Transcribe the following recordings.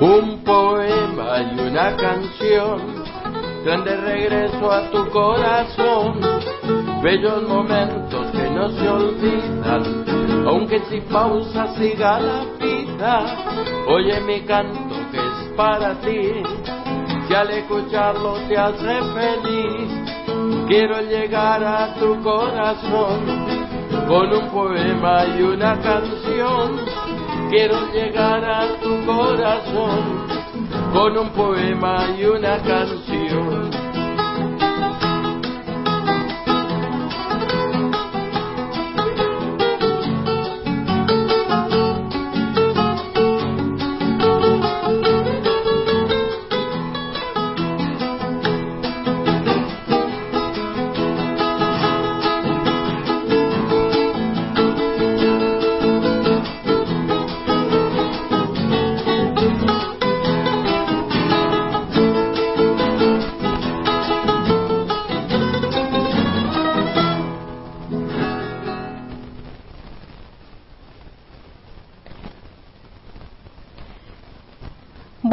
Un poema y una canción traen de regreso a tu corazón bellos momentos que no se olvidan, aunque si pausa siga la vida. Oye mi canto que es para ti, si al escucharlo te hace feliz, quiero llegar a tu corazón con un poema y una canción. Quiero llegar a tu corazón con un poema y una canción.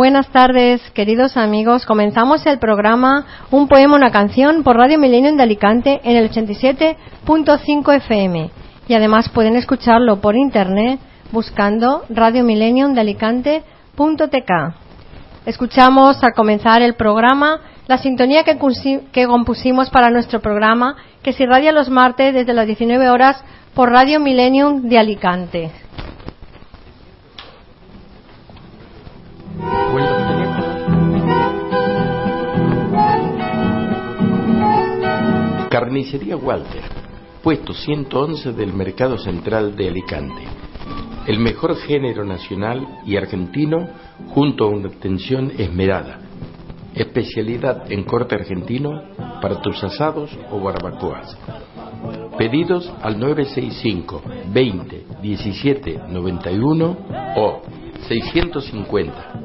Buenas tardes, queridos amigos. Comenzamos el programa Un poema, una canción por Radio Millennium de Alicante en el 87.5 FM. Y además pueden escucharlo por internet buscando Radio Millennium de Alicante.tk. Escuchamos al comenzar el programa la sintonía que, que compusimos para nuestro programa que se irradia los martes desde las 19 horas por Radio Millennium de Alicante. Carnicería Walter, puesto 111 del Mercado Central de Alicante. El mejor género nacional y argentino junto a una atención esmerada. Especialidad en corte argentino para tus asados o barbacoas. Pedidos al 965 20 17 91 o 650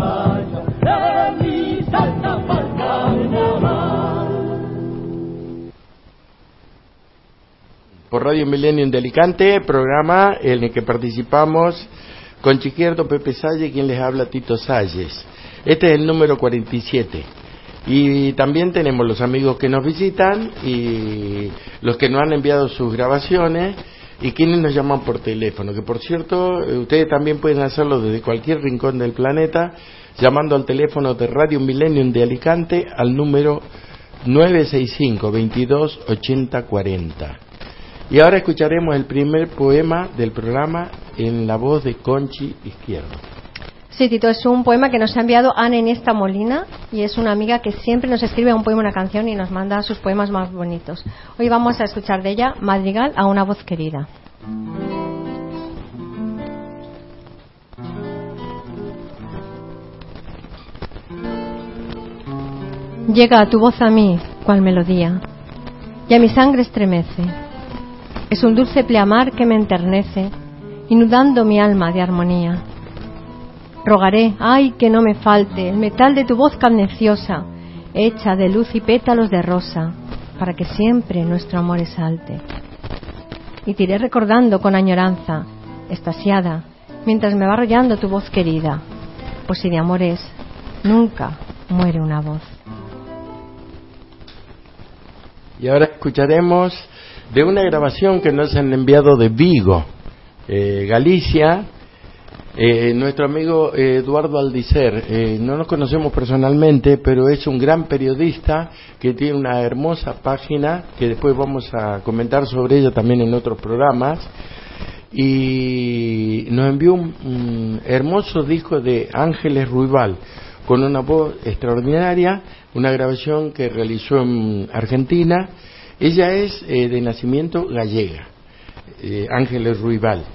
por Radio Millennium de Alicante, programa en el que participamos con Chiquierdo Pepe Salle, quien les habla Tito Salles. Este es el número 47. Y también tenemos los amigos que nos visitan y los que nos han enviado sus grabaciones y quienes nos llaman por teléfono, que por cierto, eh, ustedes también pueden hacerlo desde cualquier rincón del planeta, llamando al teléfono de Radio Millennium de Alicante al número 965 22 80 40. Y ahora escucharemos el primer poema del programa en la voz de Conchi Izquierdo. Sí, Tito, es un poema que nos ha enviado Ana esta Molina y es una amiga que siempre nos escribe un poema, una canción y nos manda sus poemas más bonitos. Hoy vamos a escuchar de ella Madrigal a una voz querida. Llega tu voz a mí, cual melodía, y a mi sangre estremece es un dulce pleamar que me enternece, inundando mi alma de armonía. Rogaré, ay, que no me falte el metal de tu voz carneciosa, hecha de luz y pétalos de rosa, para que siempre nuestro amor exalte. Y te iré recordando con añoranza, estasiada, mientras me va arrollando tu voz querida, pues si de amor es, nunca muere una voz. Y ahora escucharemos de una grabación que nos han enviado de Vigo, eh, Galicia. Eh, nuestro amigo Eduardo Aldicer, eh, no nos conocemos personalmente, pero es un gran periodista que tiene una hermosa página que después vamos a comentar sobre ella también en otros programas. y nos envió un, hermoso disco de Ángeles Ruibal con una voz extraordinaria, una grabación que realizó en Argentina. Ella es eh, de nacimiento gallega, eh, Ángeles Ruibal,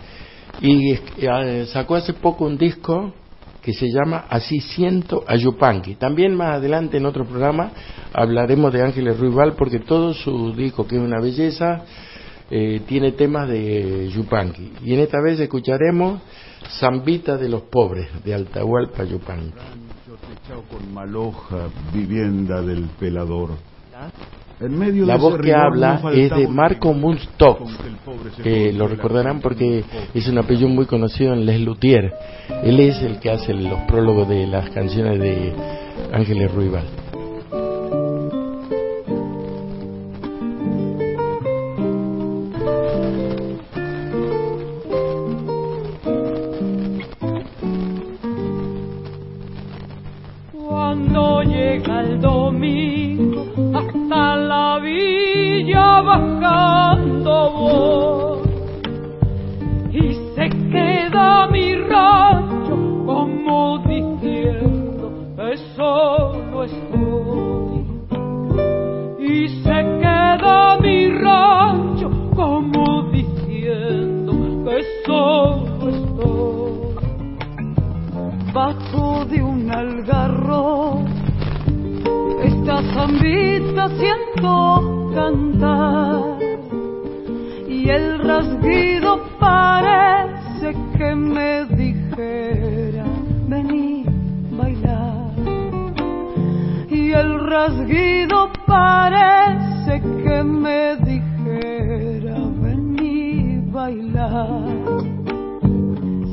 y eh, sacó hace poco un disco que se llama Así siento a Yupanqui. También más adelante en otro programa hablaremos de Ángeles Ruibal porque todo su disco, que es una belleza, eh, tiene temas de Yupanqui. Y en esta vez escucharemos Zambita de los Pobres, de Altahualpa Yupanqui. con maloja, vivienda del pelador. La voz que habla es de Marco Munstov, que lo recordarán porque es un apellido muy conocido en Les Luthier. Él es el que hace los prólogos de las canciones de Ángeles Ruibal. villa bajando voy y se queda mi rancho como diciendo eso no estoy y se queda mi rancho como diciendo que solo estoy bajo de un algarro zambita, zambita siento cantar y el rasguido parece que me dijera vení bailar y el rasguido parece que me dijera vení bailar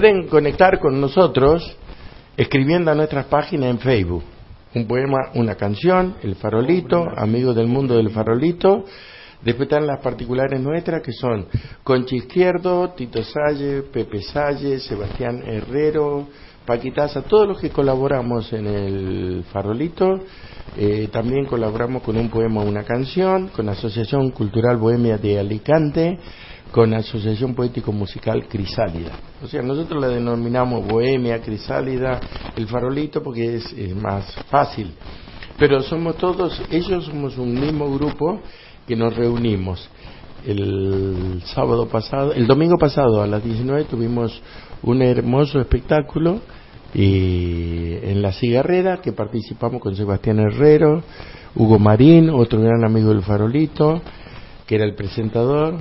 pueden conectar con nosotros escribiendo a nuestras páginas en Facebook. Un poema, una canción, El Farolito, Amigos del Mundo del Farolito. Después están las particulares nuestras que son Conchi Izquierdo, Tito Salle, Pepe Salle, Sebastián Herrero, Paquitaza, todos los que colaboramos en el Farolito. Eh, también colaboramos con un poema, una canción, con la Asociación Cultural Bohemia de Alicante con la Asociación Poético Musical Crisálida. O sea, nosotros la denominamos Bohemia, Crisálida, el farolito porque es, más fácil. Pero somos todos, ellos somos un mismo grupo que nos reunimos. El sábado pasado, el domingo pasado a las 19 tuvimos un hermoso espectáculo y en la cigarrera que participamos con Sebastián Herrero, Hugo Marín, otro gran amigo del Farolito, que era el presentador,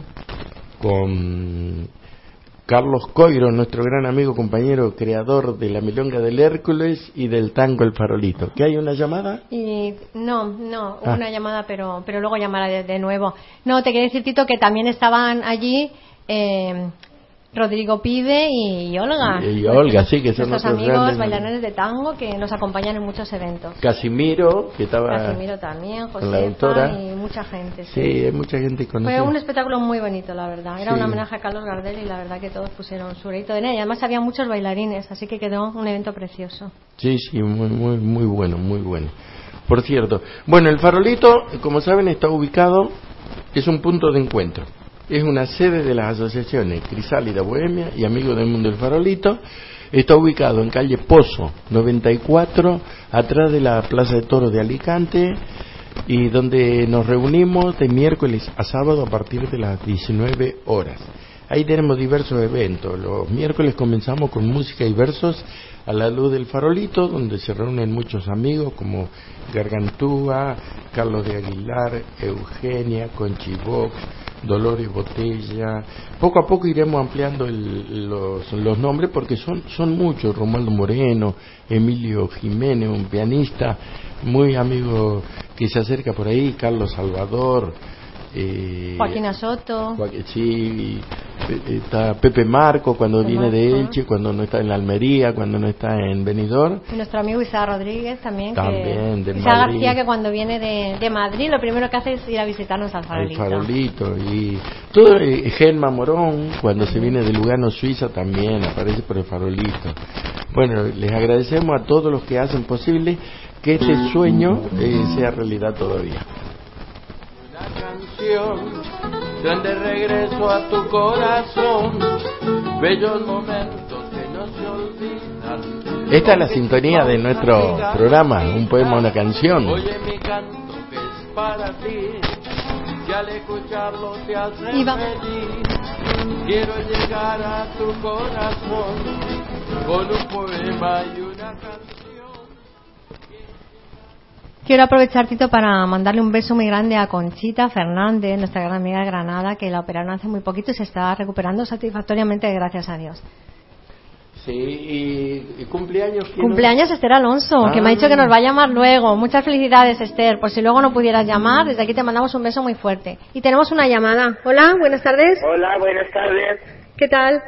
con Carlos Coiro, nuestro gran amigo, compañero, creador de la Milonga del Hércules y del tango El Farolito. ¿Qué hay una llamada? Y no, no, Ah. una llamada, pero, pero luego llamará de, de nuevo. No, te quería decir, Tito, que también estaban allí eh, Rodrigo Pide y Olga. Y Olga, sí, que son Nuestros amigos grandes- bailarines de tango que nos acompañan en muchos eventos. Casimiro, que estaba... Casimiro también, con la Josefa y mucha gente. Sí, hay mucha gente Fue conocida. un espectáculo muy bonito, la verdad. Era Sí. un homenaje a Carlos Gardel y la verdad que todos pusieron su grito de. Y además había muchos bailarines, así que quedó un evento precioso. Sí, sí, muy, muy, muy bueno, muy bueno. Por cierto, bueno, el farolito, como saben, está ubicado, es un punto de encuentro. Es una sede de las asociaciones Crisálida Bohemia y Amigos del Mundo del Farolito. Está ubicado en calle Pozo 94, atrás de la Plaza de Toros de Alicante, y donde nos reunimos de miércoles a sábado a partir de las 19 horas. Ahí tenemos diversos eventos. Los miércoles comenzamos con música y versos a la luz del farolito, donde se reúnen muchos amigos como Gargantúa, Carlos de Aguilar, Eugenia, Conchivox, Dolores Botella. Poco a poco iremos ampliando el- los, los nombres porque son, son muchos. Romualdo Moreno, Emilio Jiménez, un pianista muy amigo que se acerca por ahí, Carlos Salvador. Eh, Joaquina Soto. Sí, eh, está Pepe Marco cuando Pepe viene de. Elche, cuando no está en la Almería, cuando no está en Benidorm. Y nuestro amigo Isa Rodríguez también. También, que, de Isa Madrid. García, que cuando viene de, de Madrid, lo primero que hace es ir a visitarnos al farolito. farolito y todo eh, Morón cuando se viene de Lugano Suiza también aparece por el farolito bueno les agradecemos a todos los que hacen posible que este sueño eh, sea realidad todavía una canción donde regreso a tu corazón bellos momentos que no se olvidan esta es la sintonía de nuestro programa un poema una canción Oye mi canto que es para ti, que al escucharlo te hace Y feliz. Quiero llegar a tu corazón con un poema y una canción. Quiero aprovechar, Tito, para mandarle un beso muy grande a Conchita Fernández, nuestra gran amiga de Granada, que la operaron hace muy poquito y se está recuperando satisfactoriamente, gracias a Dios. Sí, y, y cumpleaños. ¿quién Cumpleaños Esther Alonso, que me ha dicho que nos va a llamar luego. Muchas felicidades, Esther. Por si luego no pudieras llamar, desde aquí te mandamos un beso muy fuerte. Y tenemos una llamada. Hola, buenas tardes. Hola, buenas tardes. ¿Qué tal?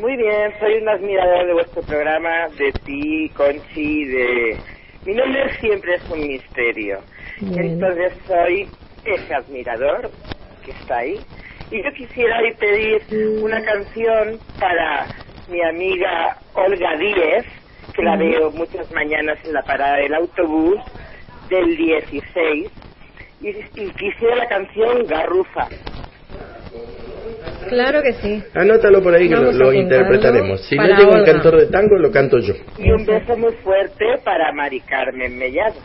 Muy bien, soy un admirador de vuestro programa, de ti, Conchi, de... Mi nombre siempre es un misterio. Bien. Entonces soy ese admirador que está ahí. Y yo quisiera hoy pedir una canción para mi amiga Olga Díez, que la veo muchas mañanas en la parada del autobús del 16. Y, y quisiera la canción Garrufa. Claro que sí. Anótalo por ahí que lo, Vamos a lo apuntarlo interpretaremos. Si no llega un cantor de tango, lo canto yo. Y un beso muy fuerte para Mari Carmen Mellado.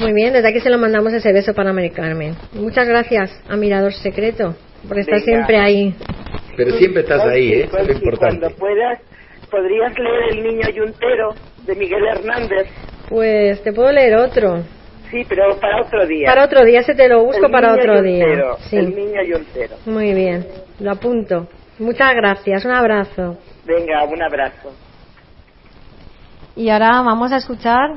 Muy bien, desde aquí se lo mandamos ese beso para Mari Carmen. Muchas gracias a Mirador Secreto, por estar Venga. siempre ahí. Pero siempre estás ahí, ¿eh? Eso es lo importante. Cuando puedas, podrías leer El Niño Yuntero de Miguel Hernández. Pues te puedo leer otro. Sí, pero para otro día. Para otro día, se te lo busco El para Niño otro día. Sí. El Niño Yuntero. Muy bien, lo apunto. Muchas gracias, un abrazo. Venga, un abrazo. Y ahora vamos a escuchar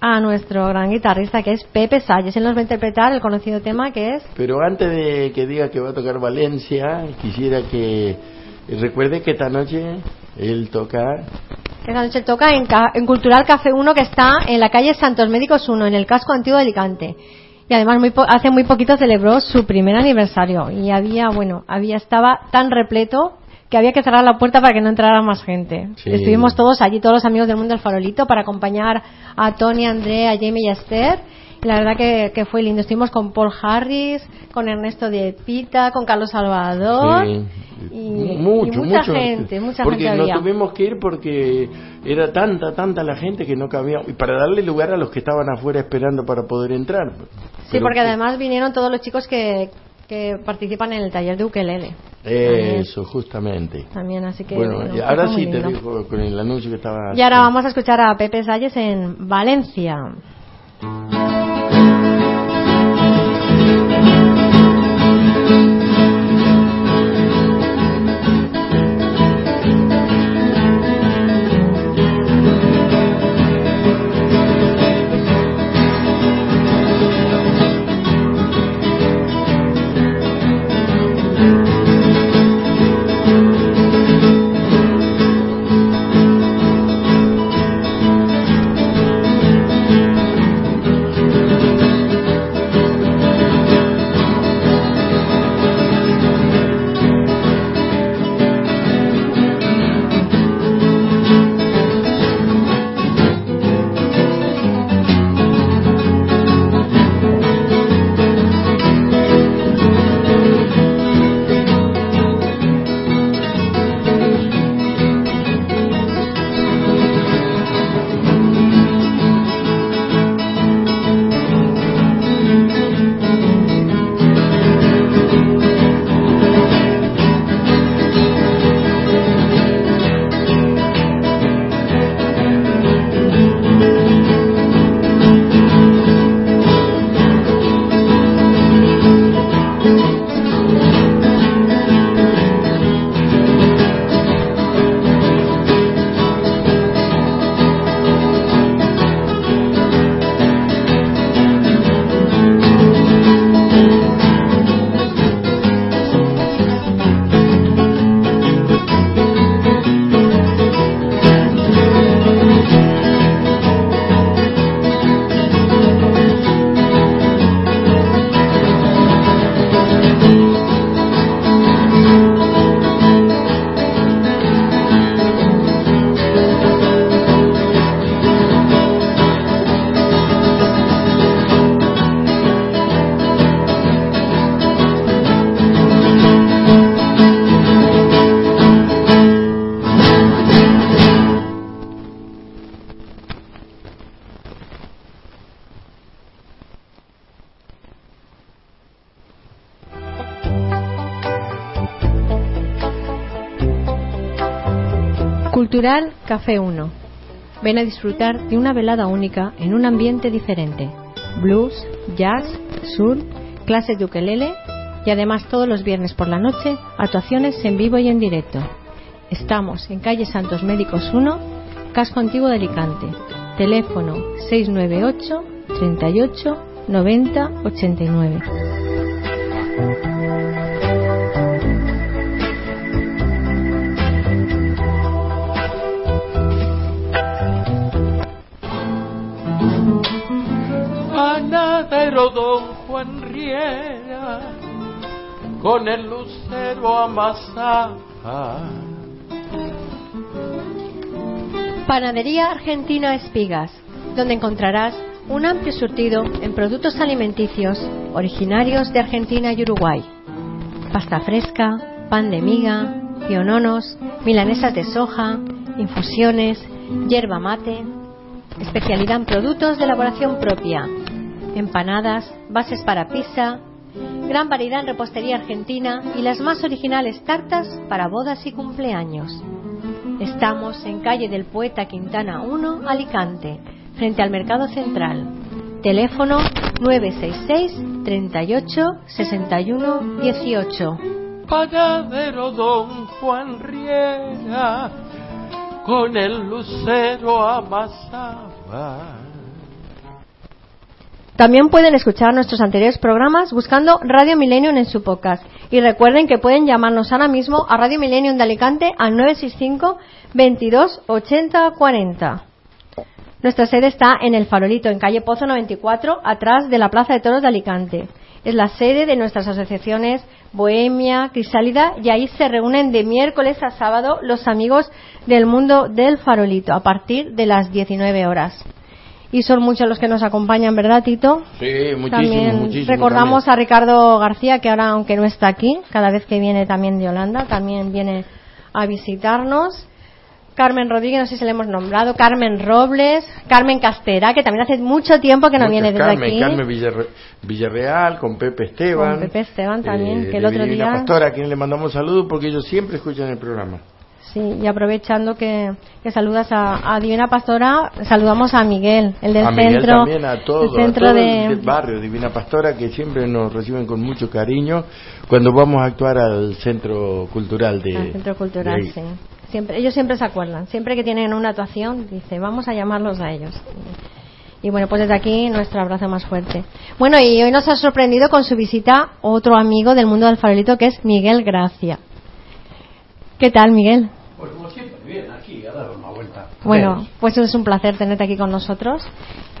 a nuestro gran guitarrista que es Pepe Salles. Él nos va a interpretar el conocido tema que es Pero antes de que diga que va a tocar Valencia, quisiera que recuerde que esta noche él toca. Esta noche toca en, Cultural Café 1 que está en la calle Santos Médicos 1, en el casco antiguo de Alicante. Y además muy po- hace muy poquito celebró su primer aniversario y había, bueno, había estaba tan repleto que había que cerrar la puerta para que no entrara más gente. Sí. Estuvimos todos allí, todos los amigos del mundo del farolito para acompañar a Tony, a Andrea, a Jamie y a Esther. La verdad que, que fue lindo. Estuvimos con Paul Harris, con Ernesto de Pita, con Carlos Salvador. Sí. Y, mucho, y mucha mucho. gente, mucha porque gente nos había. tuvimos que ir porque era tanta, tanta la gente que no cabía. Y para darle lugar a los que estaban afuera esperando para poder entrar. Sí, Pero porque que- además vinieron todos los chicos que, que participan en el taller de ukelele. Eso, justamente. También, así que. Bueno, ahora sí te dejo con el anuncio que estaba. Y ahora vamos a escuchar a Pepe Salles en Valencia. Cultural Café 1. Ven a disfrutar de una velada única en un ambiente diferente. Blues, jazz, soul, clases de ukelele y además todos los viernes por la noche actuaciones en vivo y en directo. Estamos en calle Santos Médicos 1, Casco Antiguo de Alicante. Teléfono 698 38 90 89. Con el lucero amasaba. Panadería Argentina Espigas, donde encontrarás un amplio surtido en productos alimenticios originarios de Argentina y Uruguay. Pasta fresca, pan de miga, piononos, milanesas de soja, infusiones, yerba mate, especialidad en productos de elaboración propia, empanadas, bases para pizza, gran variedad en repostería argentina y las más originales tartas para bodas y cumpleaños. Estamos en calle del Poeta Quintana 1, Alicante, frente al Mercado Central. Teléfono 966 38 61 18. Panadero don Juan Riera, con el lucero amasaba. También pueden escuchar nuestros anteriores programas buscando Radio Millennium en su podcast. Y recuerden que pueden llamarnos ahora mismo a Radio Millennium de Alicante al 965 22 80 40. Nuestra sede está en El Farolito, en calle Pozo 94, atrás de la Plaza de Toros de Alicante. Es la sede de nuestras asociaciones Bohemia, Crisálida, y ahí se reúnen de miércoles a sábado los amigos del mundo del Farolito, a partir de las 19 horas. Y son muchos los que nos acompañan, ¿verdad, Tito? Sí, muchísimo, También muchísimo. recordamos también. a Ricardo García, que ahora, aunque no está aquí, cada vez que viene también de Holanda, también viene a visitarnos. Carmen Rodríguez, no sé si le hemos nombrado, Carmen Robles, Carmen Castera, que también hace mucho tiempo que no Muchas viene desde Carmen, aquí. Carmen Villarre- Villarreal, con Pepe Esteban. Con Pepe Esteban también, eh, que el otro día- Pastora, a quien le mandamos saludos porque ellos siempre escuchan el programa. Sí, y aprovechando que, que saludas a, a Divina Pastora, saludamos a Miguel, el del a Miguel centro, también, a todo, el centro a todo de, el barrio Divina Pastora que siempre nos reciben con mucho cariño cuando vamos a actuar al centro cultural de al centro cultural, sí. Siempre, ellos siempre se acuerdan, siempre que tienen una actuación, dice, vamos a llamarlos a ellos. Y bueno, pues desde aquí nuestro abrazo más fuerte. Bueno, y hoy nos ha sorprendido con su visita otro amigo del mundo del farolito que es Miguel Gracia. ¿Qué tal, Miguel? Pues como siempre, bien, aquí a dar una vuelta. Bueno, pues es un placer tenerte aquí con nosotros.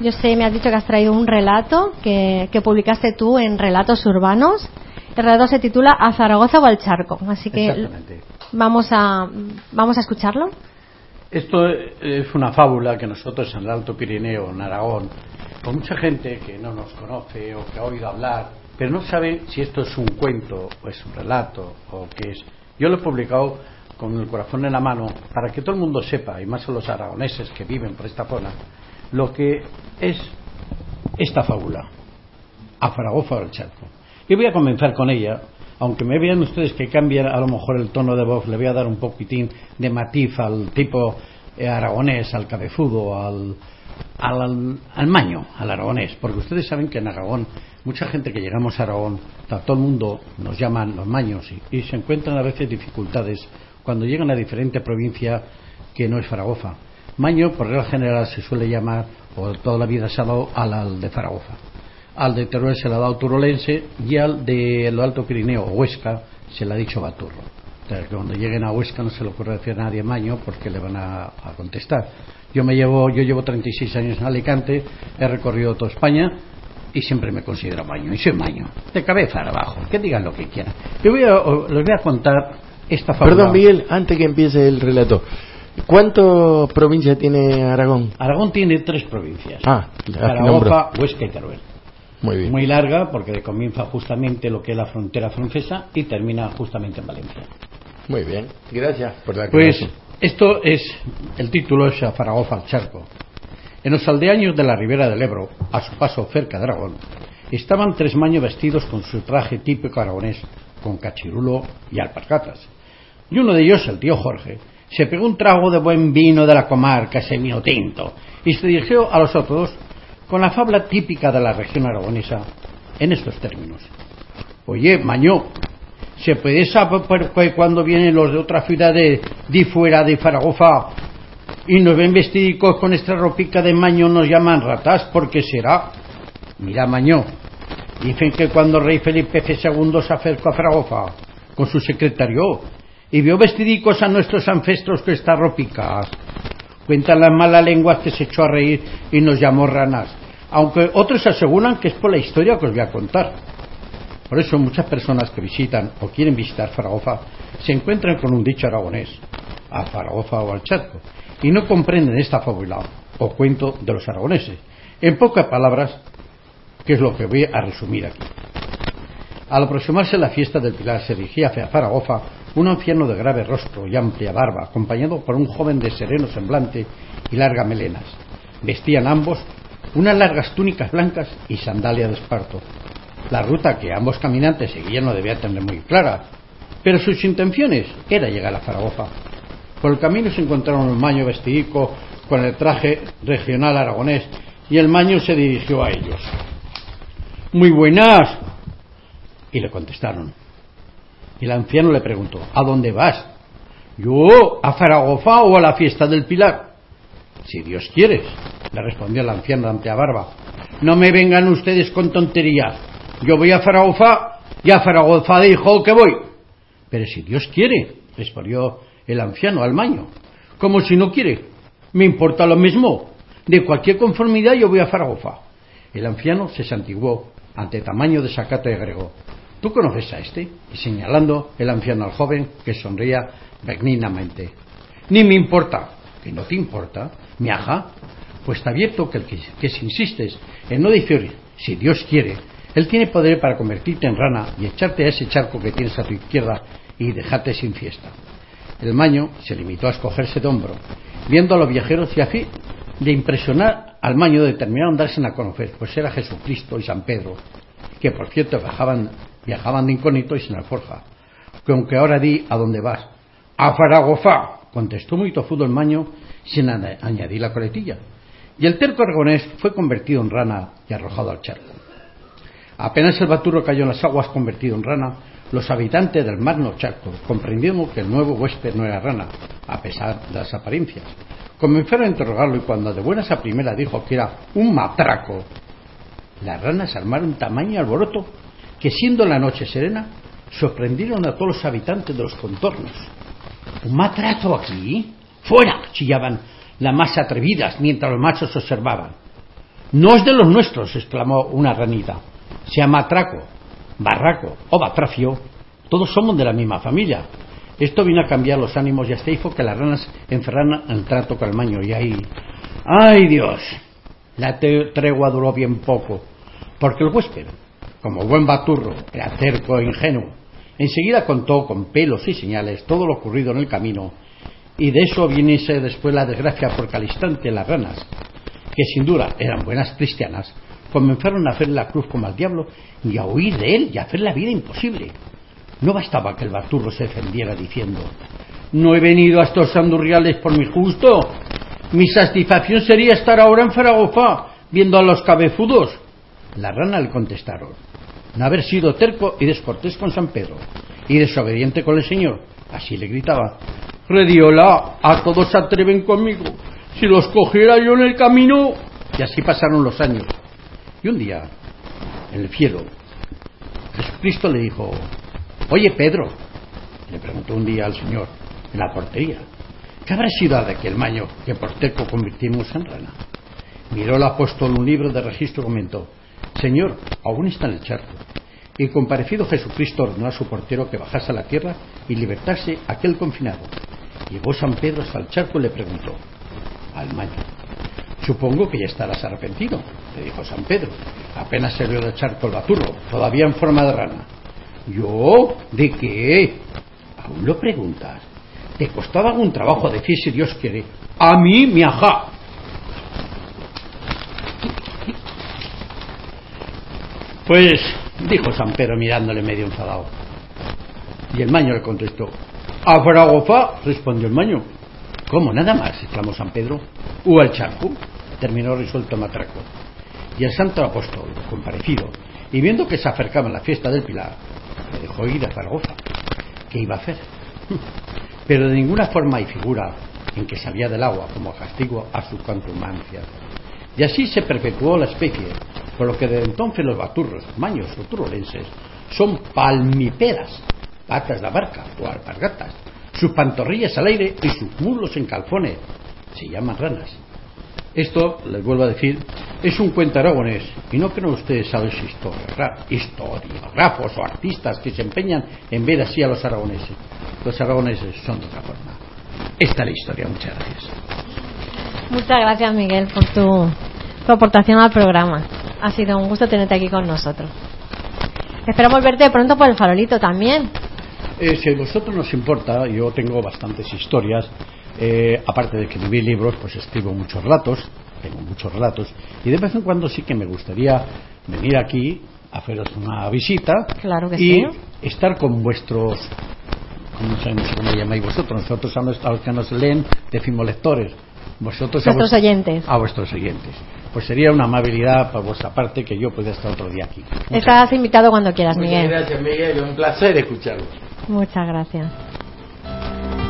Yo sé, me has dicho que has traído un relato que, que publicaste tú en Relatos Urbanos. El relato se titula A Zaragoza o al Charco. Así que vamos a, vamos a escucharlo. Esto es una fábula que nosotros en el Alto Pirineo, en Aragón, con mucha gente que no nos conoce o que ha oído hablar, pero no sabe si esto es un cuento o es un relato o qué es. Yo lo he publicado con el corazón en la mano para que todo el mundo sepa, y más a los aragoneses que viven por esta zona, lo que es esta fábula, a Zaragoza o al Charco. Y voy a comenzar con ella, aunque me vean ustedes que cambia a lo mejor el tono de voz, le voy a dar un poquitín de matiz al tipo eh, aragonés, al cabezudo, al, al, al maño, al aragonés, porque ustedes saben que en Aragón, mucha gente que llegamos a Aragón, todo el mundo nos llaman los maños y se encuentran a veces dificultades cuando llegan a diferente provincia que no es Zaragoza. Maño, por regla general, se suele llamar, o toda la vida se ha dado al, de Zaragoza. Al de Teruel se le ha dado turolense y al de lo Alto Pirineo Huesca se le ha dicho baturro. O sea, que cuando lleguen a Huesca no se le ocurre decir a nadie maño porque le van a, contestar. Yo me llevo, yo llevo 36 años en Alicante, he recorrido toda España y siempre me considero maño y soy maño, de cabeza abajo, que digan lo que quieran. Yo voy a, o- les voy a contar esta fábula. Perdón, Miguel, antes que empiece el relato. ¿Cuántas provincias tiene Aragón? Aragón tiene tres provincias. Ah, Zaragoza. Huesca y Teruel. Muy bien. Muy larga porque comienza justamente lo que es la frontera francesa y termina justamente en Valencia. Muy bien. Gracias por la Pues esto es, el título es a Zaragoza al charco. En los aldeaños de la ribera del Ebro, a su paso cerca de Aragón, estaban tres maños vestidos con su traje típico aragonés, con cachirulo y alpargatas. Y uno de ellos, el tío Jorge, se pegó un trago de buen vino de la comarca, ese vino tinto, y se dirigió a los otros con la fabla típica de la región aragonesa en estos términos. Oye, Mañó, ¿se puede saber por qué cuando vienen los de otra ciudad de, fuera de Zaragoza y nos ven vestidicos con esta ropica de Maño nos llaman ratas? ¿Por qué será? Mira, Mañó, dicen que cuando rey Felipe II se acercó a Zaragoza con su secretario y vio vestidicos a nuestros ancestros con estas ropicas, Cuentan las malas lenguas que se echó a reír y nos llamó ranas. Aunque otros aseguran que es por la historia que os voy a contar. Por eso muchas personas que visitan o quieren visitar Zaragoza se encuentran con un dicho aragonés, a Zaragoza o al Charco, y no comprenden esta fábula o cuento de los aragoneses. En pocas palabras, que es lo que voy a resumir aquí. Al aproximarse la fiesta del Pilar se dirigía hacia Zaragoza un anciano de grave rostro y amplia barba, acompañado por un joven de sereno semblante y largas melenas. Vestían ambos unas largas túnicas blancas y sandalias de esparto. La ruta que ambos caminantes seguían no debía tener muy clara, pero sus intenciones era llegar a Zaragoza. Por el camino se encontraron un maño vestidico con el traje regional aragonés y el maño se dirigió a ellos. Muy buenas. Y le contestaron. Y el anciano le preguntó, ¿a dónde vas? Yo, a Zaragoza o a la fiesta del Pilar. Si Dios quiere, le respondió el anciano de amplia barba. No me vengan ustedes con tonterías. Yo voy a Zaragoza y a Zaragoza dijo que voy. Pero si Dios quiere, respondió el anciano al maño. Como si no quiere. Me importa lo mismo. De cualquier conformidad yo voy a Zaragoza. El anciano se santiguó ante tamaño desacato y agregó. ¿Tú conoces a este? Y señalando el anciano al joven que sonría benignamente. Ni me importa. ¿Que no te importa? Miaja. Pues está abierto que, que, que si insistes en no decir si Dios quiere, Él tiene poder para convertirte en rana y echarte a ese charco que tienes a tu izquierda y dejarte sin fiesta. El maño se limitó a escogerse de hombro, viendo a los viajeros y a fin de impresionar al maño determinaron darse a conocer, pues era Jesucristo y San Pedro, que por cierto viajaban, viajaban de incógnito y sin alforja. Que aunque ahora di a dónde vas, a Faragofá, contestó muy tofudo el maño sin añadir la coletilla. Y el terco aragonés fue convertido en rana y arrojado al charco. Apenas el baturro cayó en las aguas convertido en rana, los habitantes del Magno Charco comprendieron que el nuevo huésped no era rana, a pesar de las apariencias. Comenzaron a interrogarlo y cuando de buenas a primera dijo que era un matraco, las ranas armaron tamaño alboroto que siendo la noche serena, sorprendieron a todos los habitantes de los contornos. ¿Un matraco aquí? ¡Fuera! chillaban las más atrevidas mientras los machos observaban. No es de los nuestros, exclamó una ranita. Sea matraco, barraco o batrafio, todos somos de la misma familia. Esto vino a cambiar los ánimos y hasta hizo que las ranas encerraran el trato con el maño. Y ahí, ¡ay Dios! La tregua duró bien poco, porque el huésped, como buen baturro, era cerco e ingenuo, enseguida contó con pelos y señales todo lo ocurrido en el camino, y de eso viniese después la desgracia, porque al instante las ranas, que sin duda eran buenas cristianas, comenzaron a hacer la cruz como al diablo y a huir de él y a hacer la vida imposible. No bastaba que el baturro se defendiera diciendo No he venido a estos sandurriales por mi justo. Mi satisfacción sería estar ahora en Zaragoza viendo a los cabezudos. La rana le contestaron no haber sido terco y descortés con San Pedro y desobediente con el Señor. Así le gritaba Rediola, a todos se atreven conmigo. Si los cogiera yo en el camino. Y así pasaron los años. Y un día, en el cielo, Jesucristo le dijo, Oye Pedro, le preguntó un día al Señor en la portería, ¿qué habrá sido de aquel maño que por teco convertimos en rana? Miró el apóstol un libro de registro y comentó, Señor, aún está en el charco. Y comparecido Jesucristo ordenó a su portero que bajase a la tierra y libertase aquel confinado. Llegó San Pedro hasta el charco y le preguntó al maño, Supongo que ya estarás arrepentido, le dijo San Pedro. Apenas se vio del charco el baturro, todavía en forma de rana. ¿Yo? ¿De qué? Aún lo preguntas. ¿Te costaba algún trabajo decir si Dios quiere? A mí, mi ajá. Pues, dijo San Pedro mirándole medio enfadado. Y el maño le contestó. A respondió el maño. ¿Cómo? Nada más, exclamó San Pedro. U al charco, terminó resuelto Matraco. Y el santo apóstol, comparecido, y viendo que se acercaba la fiesta del Pilar, le dejó ir a Zaragoza. ¿Qué iba a hacer? Pero de ninguna forma y figura en que salía del agua como castigo a su contumacia. Y así se perpetuó la especie, por lo que desde entonces los baturros, maños o turolenses son palmiperas, patas de barca o alpargatas, sus pantorrillas al aire y sus mulos en calzones. Se llaman ranas. Esto, les vuelvo a decir, es un cuento aragonés y no creo ustedes saben si historiógrafos o artistas que se empeñan en ver así a los aragoneses. Los aragoneses son de otra forma. Esta es la historia. Muchas gracias. Muchas gracias, Miguel, por tu, tu aportación al programa. Ha sido un gusto tenerte aquí con nosotros. Esperamos verte pronto por el farolito también. Eh, si a vosotros nos importa, yo tengo bastantes historias eh, aparte de que viví libros, pues escribo muchos relatos, tengo muchos relatos, y de vez en cuando sí que me gustaría venir aquí, a haceros una visita y estar con vuestros, ¿cómo, sabemos cómo llamáis vosotros? Nosotros a los que nos leen decimos lectores, vosotros a, vuestros oyentes. a vuestros oyentes. Pues sería una amabilidad por vuestra parte que yo pueda estar otro día aquí. Estás invitado cuando quieras, Miguel. Muchas gracias, Miguel. Un placer escucharlo. Muchas gracias.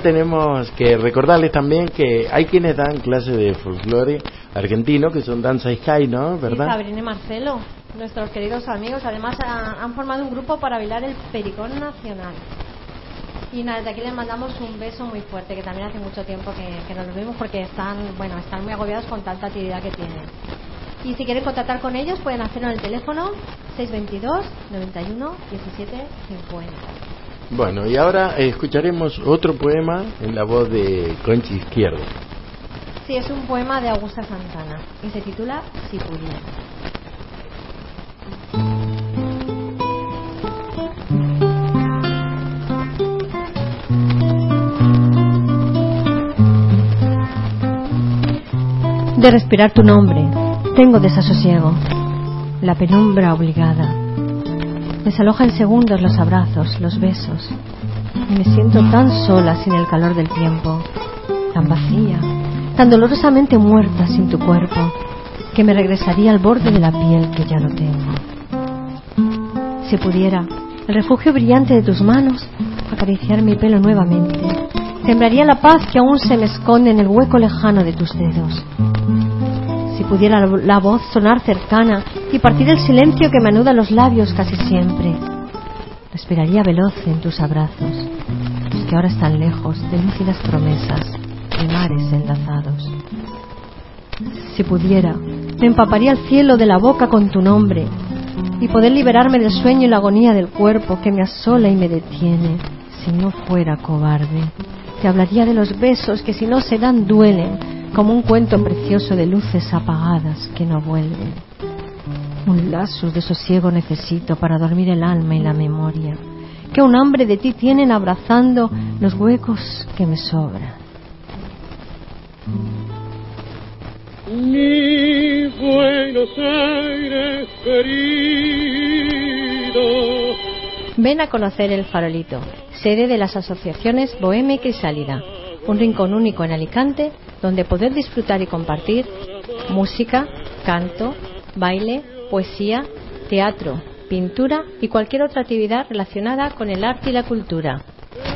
Tenemos que recordarles también que hay quienes dan clases de folclore argentino, que son Danza Sky, ¿no? ¿Verdad? Sí, Sabrina y Marcelo, nuestros queridos amigos. Además, han formado un grupo para bailar el Pericón Nacional. Y nada, de aquí les mandamos un beso muy fuerte, que también hace mucho tiempo que, que nos lo vimos porque están, bueno, están muy agobiados con tanta actividad que tienen. Y si quieren contactar con ellos, pueden hacerlo en el teléfono 622 91 17 50. Bueno, y ahora eh, escucharemos otro poema en la voz de Conchi Izquierdo. Sí, es un poema de Augusta Santana y se titula Si pudiera. De respirar tu nombre, tengo desasosiego, la penumbra obligada. Desaloja en segundos los abrazos, los besos, y me siento tan sola sin el calor del tiempo, tan vacía, tan dolorosamente muerta sin tu cuerpo, que me regresaría al borde de la piel que ya no tengo. Si pudiera, el refugio brillante de tus manos, acariciar mi pelo nuevamente, sembraría la paz que aún se me esconde en el hueco lejano de tus dedos. Si pudiera la voz sonar cercana y partir el silencio que me anuda los labios casi siempre, respiraría veloz en tus abrazos, que ahora están lejos de lúcidas promesas de mares enlazados. Si pudiera, me empaparía el cielo de la boca con tu nombre y poder liberarme del sueño y la agonía del cuerpo que me asola y me detiene si no fuera cobarde. Te hablaría de los besos que si no se dan duelen, como un cuento precioso de luces apagadas que no vuelven. Un lazo de sosiego necesito para dormir el alma y la memoria, que un hambre de ti tienen abrazando los huecos que me sobran. Mi Buenos Aires querido. Ven a conocer el Farolito, sede de las asociaciones Bohemia y Crisálida, un rincón único en Alicante donde poder disfrutar y compartir música, canto, baile, poesía, teatro, pintura y cualquier otra actividad relacionada con el arte y la cultura.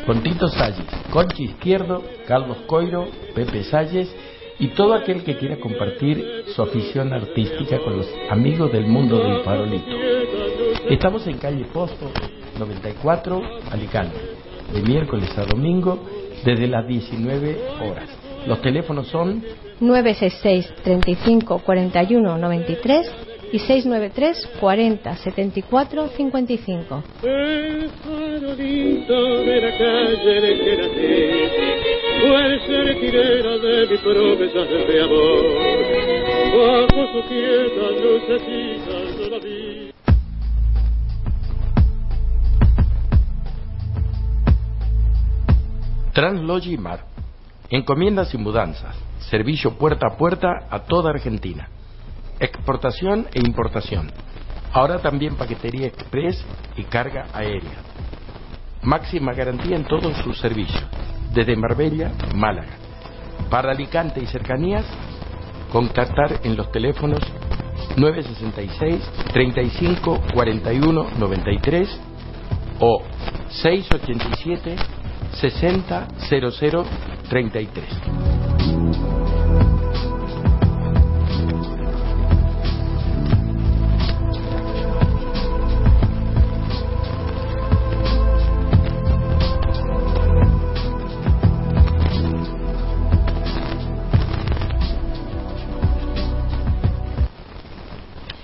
Con Tito Salles, Conchi Izquierdo, Carlos Coiro, Pepe Salles y todo aquel que quiera compartir su afición artística con los amigos del mundo del farolito. Estamos en calle Posto 94, Alicante, de miércoles a domingo desde las 19 horas. Los teléfonos son 966 35 41 93 y 693 40 74 55. El farolito de la calle fue de mis promesas de amor. Bajo su quieta lucecita yo la vi. Translogimar. Encomiendas y mudanzas. Servicio puerta a puerta a toda Argentina. Exportación e importación. Ahora también paquetería express y carga aérea. Máxima garantía en todos sus servicios. Desde Marbella, Málaga. Para Alicante y cercanías, contactar en los teléfonos 966 35 41 93 o 687 60 00 33.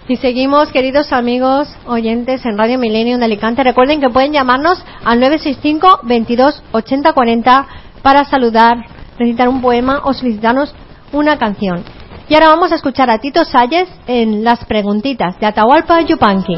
Y seguimos, queridos amigos oyentes en Radio Milenio de Alicante. Recuerden que pueden llamarnos al 965 22 80 40 para saludar, recitar un poema o solicitarnos una canción. Y ahora vamos a escuchar a Tito Salles en Las Preguntitas de Atahualpa Yupanqui.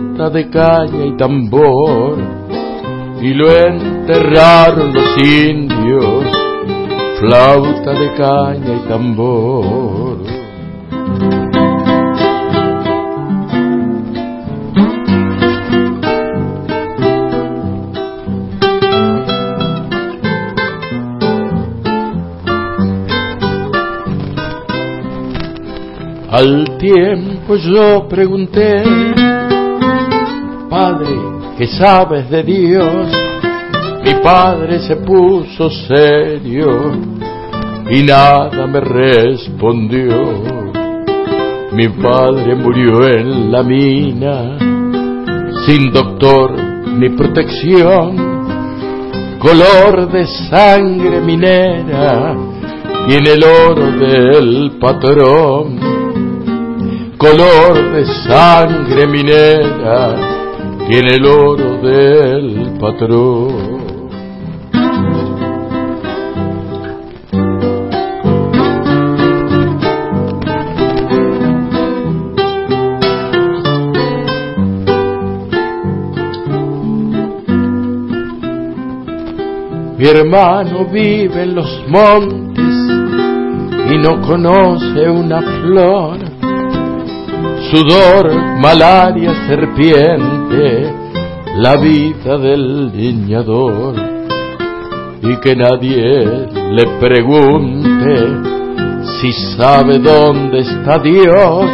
de caña y tambor y lo enterraron los indios, flauta de caña y tambor. Al tiempo yo pregunté, Padre, ¿qué sabes de Dios? Mi padre se puso serio y nada me respondió. Mi padre murió en la mina, sin doctor ni protección, color de sangre minera y en el oro del patrón color de sangre minera tiene el oro del patrón. Mi hermano vive en los montes y no conoce una flor sudor, malaria, serpiente, la vida del leñador. Y que nadie le pregunte si sabe dónde está Dios,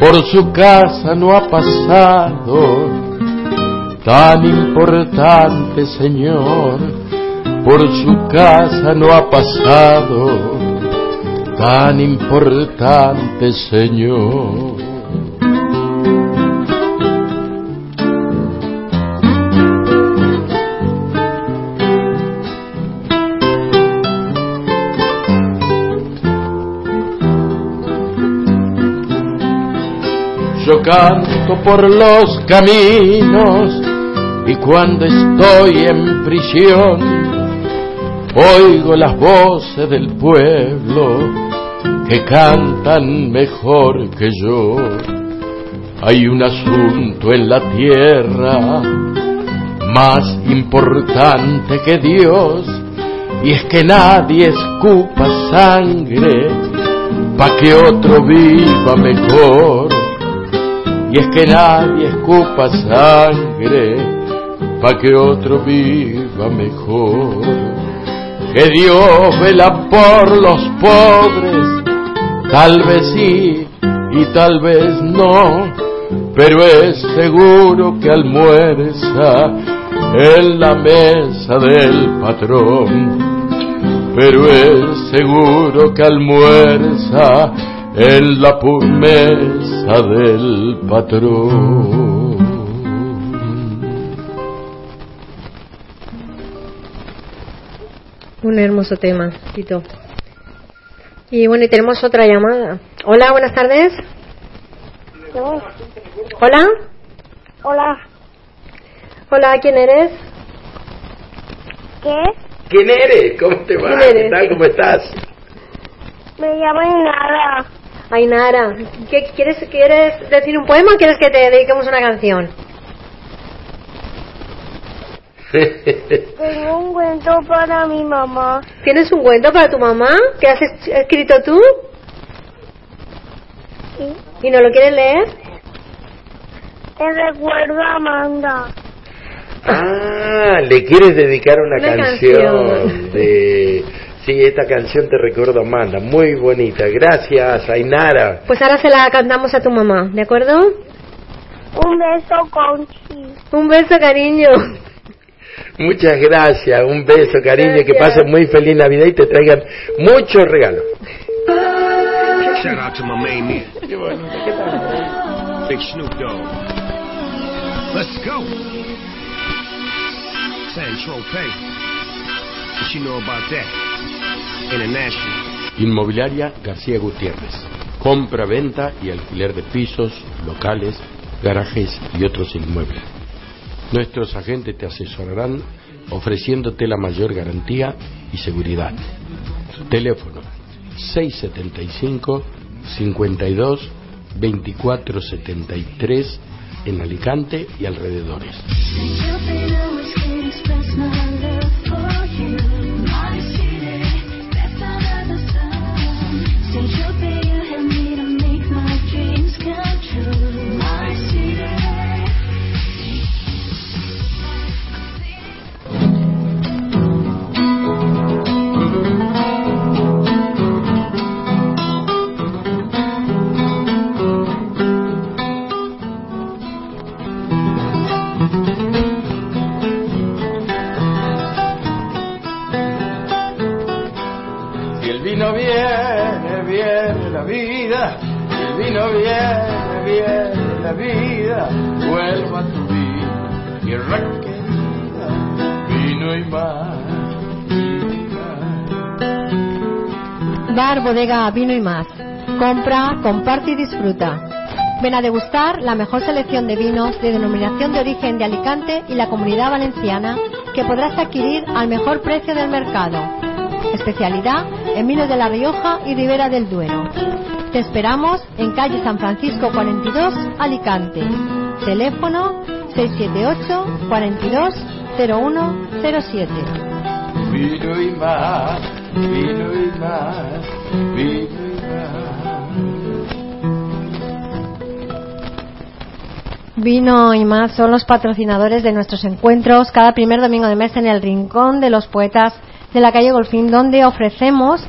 por su casa no ha pasado tan importante Señor, por su casa no ha pasado tan importante Señor. Yo canto por los caminos y cuando estoy en prisión oigo las voces del pueblo que cantan mejor que yo. Hay un asunto en la tierra más importante que Dios y es que nadie escupa sangre pa' que otro viva mejor y es que nadie escupa sangre pa' que otro viva mejor. Que Dios vela por los pobres, tal vez sí y tal vez no, pero es seguro que almuerza en la mesa del patrón. Pero es seguro que almuerza en la mesa del patrón. Un hermoso tema, Tito. Y bueno, y tenemos otra llamada. Hola, buenas tardes. Hola. Hola. Hola, ¿quién eres? ¿Qué? ¿Quién eres? ¿Cómo te va? ¿Quién ¿Qué tal? ¿Cómo estás? Me llamo Inara. Ainara. ¿Qué, quieres, ¿Quieres decir un poema o quieres que te dediquemos una canción? Tengo un cuento para mi mamá. ¿Tienes un cuento para tu mamá que has es- escrito tú Sí. y no lo quieres leer? Te recuerdo a Amanda. Ah, le quieres dedicar una, Una canción, canción. de... Sí, esta canción te recuerdo a Amanda, muy bonita. Gracias, Ainara. Pues ahora se la cantamos a tu mamá, ¿de acuerdo? Un beso, Conchi. Un beso, cariño. Muchas gracias, un beso, cariño, que pasen muy feliz Navidad y te traigan muchos regalos. Shout out to my main man. Big Snoop Dogg. Let's go. San Tropez. What you know about that? International. Inmobiliaria García Gutiérrez. Compra, venta y alquiler de pisos, locales, garajes y otros inmuebles. Nuestros agentes te asesorarán ofreciéndote la mayor garantía y seguridad. Teléfono 675 52 24 73 en Alicante y alrededores. Vida. El vino viene, viene la vida. Vuelva a tu vida, tierra querida. Vino y más. Bar, bodega, vino y más. Compra, comparte y disfruta. Ven a degustar la mejor selección de vinos de denominación de origen de Alicante y la comunidad valenciana que podrás adquirir al mejor precio del mercado. Especialidad en de La Rioja y Ribera del Duero. Te esperamos en calle San Francisco 42, Alicante. Teléfono 678 42 0107. Vino y más, vino y más, vino y más. Vino y más son los patrocinadores de nuestros encuentros cada primer domingo de mes en el Rincón de los Poetas de la calle Golfín, donde ofrecemos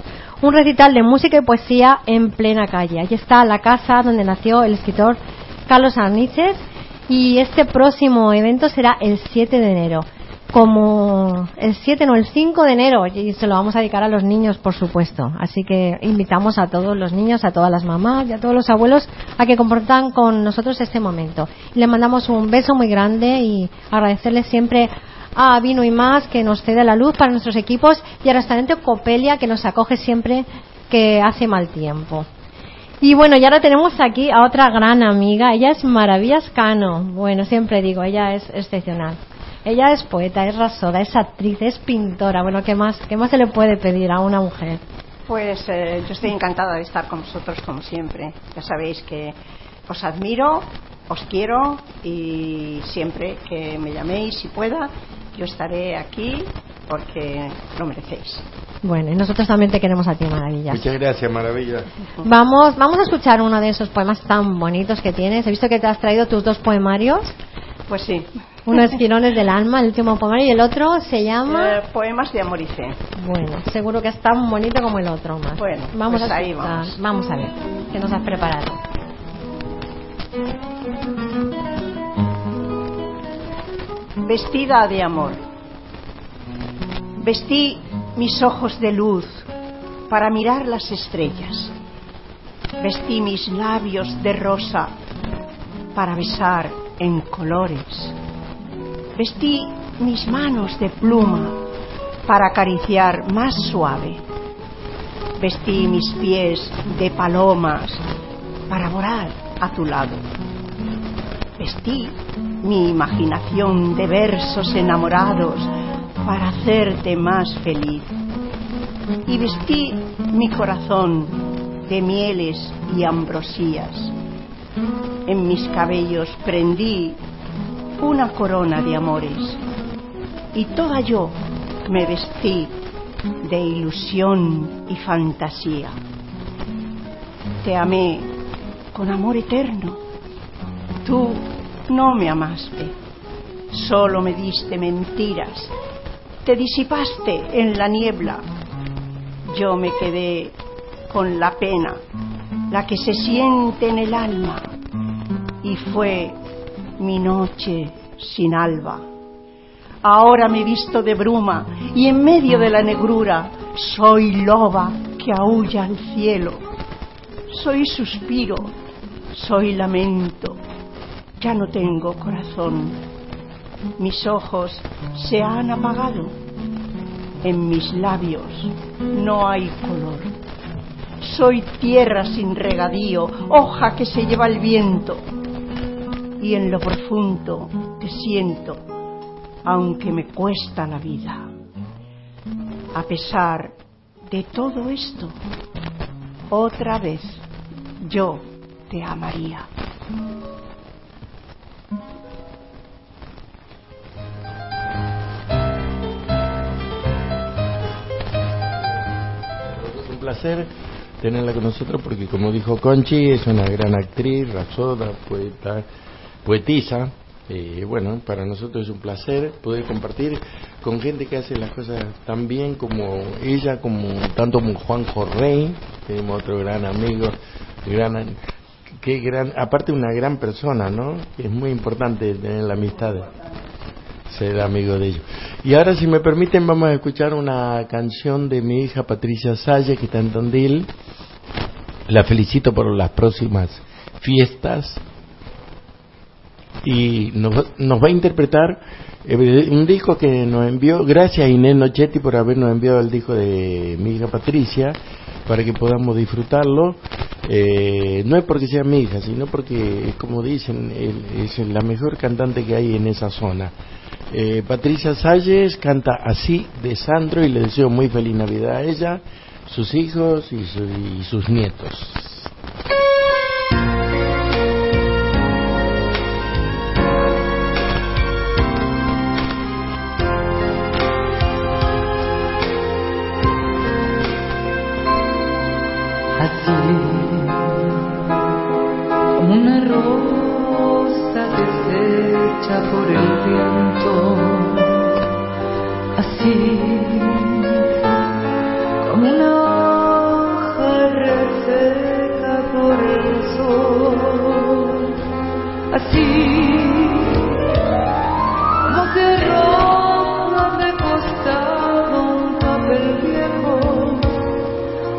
un recital de música y poesía en plena calle. Allí está la casa donde nació el escritor Carlos Arniches y este próximo evento será el 7 de enero. Como el 7, no, el 5 de enero, y se lo vamos a dedicar a los niños, por supuesto. Así que invitamos a todos los niños, a todas las mamás y a todos los abuelos a que compartan con nosotros este momento. Y le mandamos un beso muy grande y agradecerles siempre a Vino y Más que nos cede la luz para nuestros equipos y al restaurante Copelia que nos acoge siempre que hace mal tiempo. Y bueno, y ahora tenemos aquí a otra gran amiga, ella es Maravillas Cano. Bueno, siempre digo, ella es excepcional. Ella es poeta, es rasoda, es actriz, es pintora. Bueno, ¿qué más, qué más se le puede pedir a una mujer? Pues eh, yo estoy encantada de estar con vosotros como siempre. Ya sabéis que os admiro, os quiero y siempre que me llaméis si pueda, yo estaré aquí porque lo merecéis. Bueno, y nosotros también te queremos a ti, Maravillas. Muchas gracias, maravilla. Vamos, vamos a escuchar uno de esos poemas tan bonitos que tienes. He visto que te has traído tus dos poemarios. Pues sí. Uno es Girones del Alma, el último poemario, y el otro se llama... Eh, poemas de amor y fe. Bueno, seguro que es tan bonito como el otro más. Bueno, vamos pues a ahí vamos. Vamos a ver, ¿qué nos has preparado? Vestida de amor. Vestí mis ojos de luz para mirar las estrellas. Vestí mis labios de rosa para besar en colores. Vestí mis manos de pluma para acariciar más suave. Vestí mis pies de palomas para volar a tu lado. Vestí mi imaginación de versos enamorados para hacerte más feliz. Y vestí mi corazón de mieles y ambrosías. En mis cabellos prendí una corona de amores y toda yo me vestí de ilusión y fantasía. Te amé con amor eterno. Tú no me amaste, solo me diste mentiras. Te disipaste en la niebla. Yo me quedé con la pena, la que se siente en el alma. Y fue mi noche sin alba. Ahora me visto de bruma y en medio de la negrura soy loba que aúlla al cielo. Soy suspiro, soy lamento. Ya no tengo corazón. Mis ojos se han apagado. En mis labios no hay color. Soy tierra sin regadío, hoja que se lleva el viento. Y en lo profundo te siento, aunque me cuesta la vida. A pesar de todo esto, otra vez yo te amaría. Placer tenerla con nosotros porque como dijo Conchi, es una gran actriz, rapsoda, poeta, poetisa. Eh, bueno, para nosotros es un placer poder compartir con gente que hace las cosas tan bien como ella, como tanto como Juanjo Rey, tenemos otro gran amigo, gran, qué gran, aparte una gran persona, ¿no? Es muy importante tener la amistad, ser amigo de ellos. Y ahora, si me permiten, vamos a escuchar una canción de mi hija Patricia Salle, que está en Tondil. La felicito por las próximas fiestas y nos, nos va a interpretar eh, un disco que nos envió, gracias a Inés Nochetti por habernos enviado el disco de mi hija Patricia, para que podamos disfrutarlo. Eh, no es porque sea mi hija, sino porque, como dicen, es la mejor cantante que hay en esa zona. Eh, Patricia Salles canta así de Sandro y le deseo muy feliz Navidad a ella, sus hijos y, su- y sus nietos. así como rosa deshecha por el viento, así como una hoja reseca por el sol, así como se roza de costado un papel viejo.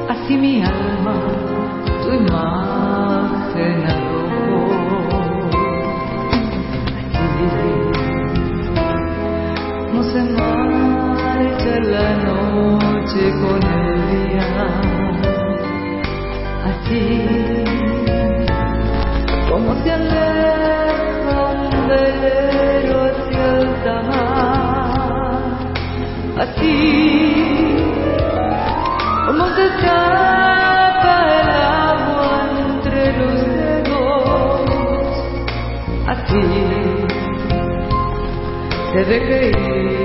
Así mi alma noche con el día, así como se aleja un velero hacia el mar, así como se escapa el agua entre los dedos, así se deja ir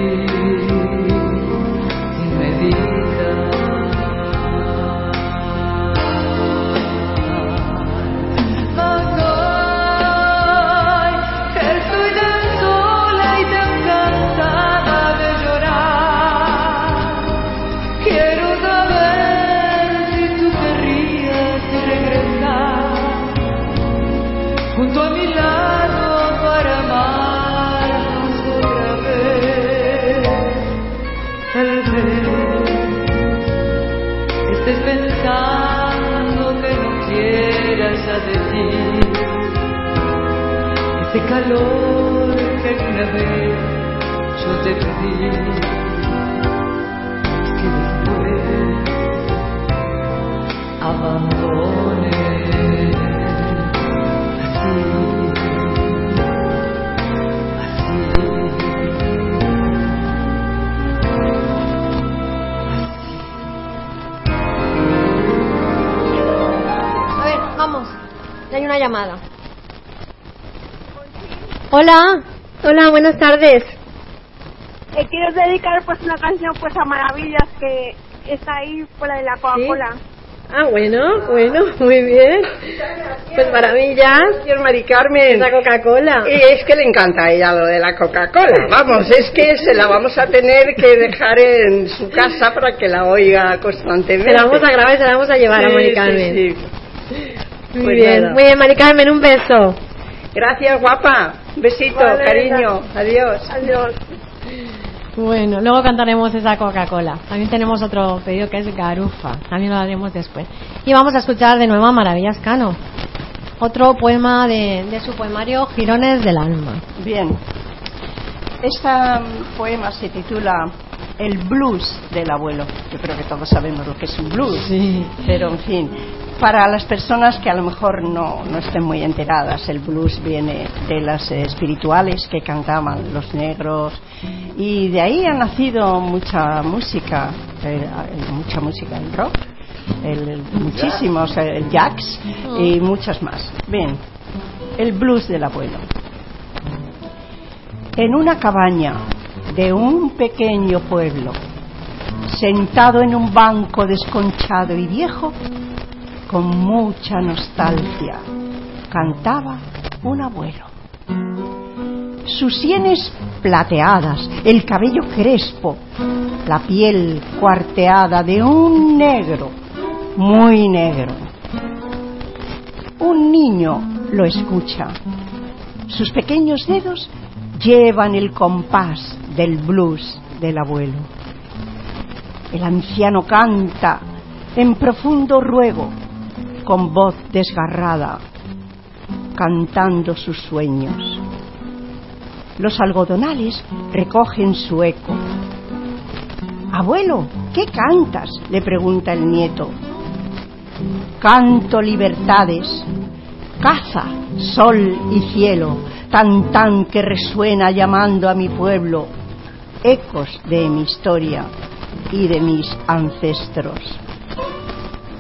yo te pedí que después abandone A hay una llamada. Hola. Hola, buenas tardes. Eh, quiero dedicar pues una canción pues a Maravillas que está ahí fuera de la Coca-Cola. Ah, bueno, bueno, muy bien. Pues maravillas. Señor Mari Carmen. La Coca-Cola. Y es que le encanta a ella lo de la Coca-Cola. Vamos, es que se la vamos a tener que dejar en su casa para que la oiga constantemente. Se la vamos a grabar y se la vamos a llevar a Sí, Mari sí, Carmen. sí. Muy Pues bien, nada. muy bien, Mari Carmen, un beso. Gracias, guapa. Besito, Vale, cariño. Adiós. Adiós. Bueno, luego cantaremos esa Coca-Cola. También tenemos otro pedido que es Garufa. También lo haremos después. Y vamos a escuchar de nuevo a Maravillas Cano. Otro poema de, de su poemario Girones del Alma. Bien. Este poema se titula El blues del abuelo. Yo creo que todos sabemos lo que es un blues. Pero, en fin, para las personas que a lo mejor no, no estén muy enteradas, el blues viene de las eh, espirituales que cantaban los negros y de ahí ha nacido mucha música, eh, mucha música, el rock, el, el- muchísimos, el jazz y muchas más. Bien, el blues del abuelo. En una cabaña de un pequeño pueblo, sentado en un banco desconchado y viejo, con mucha nostalgia, cantaba un abuelo. Sus sienes plateadas, el cabello crespo, la piel cuarteada de un negro, muy negro. Un niño lo escucha. Sus pequeños dedos llevan el compás del blues del abuelo. El anciano canta en profundo ruego, con voz desgarrada, cantando sus sueños. Los algodonales recogen su eco. Abuelo, ¿qué cantas? le pregunta el nieto. Canto libertades, caza, sol y cielo, tan tan que resuena llamando a mi pueblo, ecos de mi historia y de mis ancestros.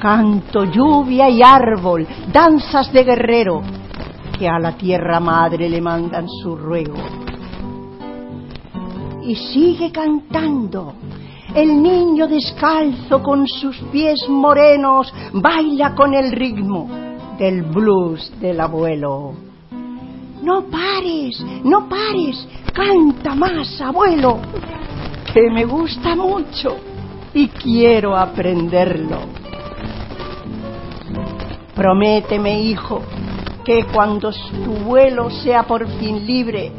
Canto lluvia y árbol, danzas de guerrero, que a la tierra madre le mandan su ruego. Y sigue cantando. El niño descalzo con sus pies morenos baila con el ritmo del blues del abuelo. No pares, no pares, canta más, abuelo, que me gusta mucho y quiero aprenderlo. Prométeme, hijo, que cuando tu vuelo sea por fin libre,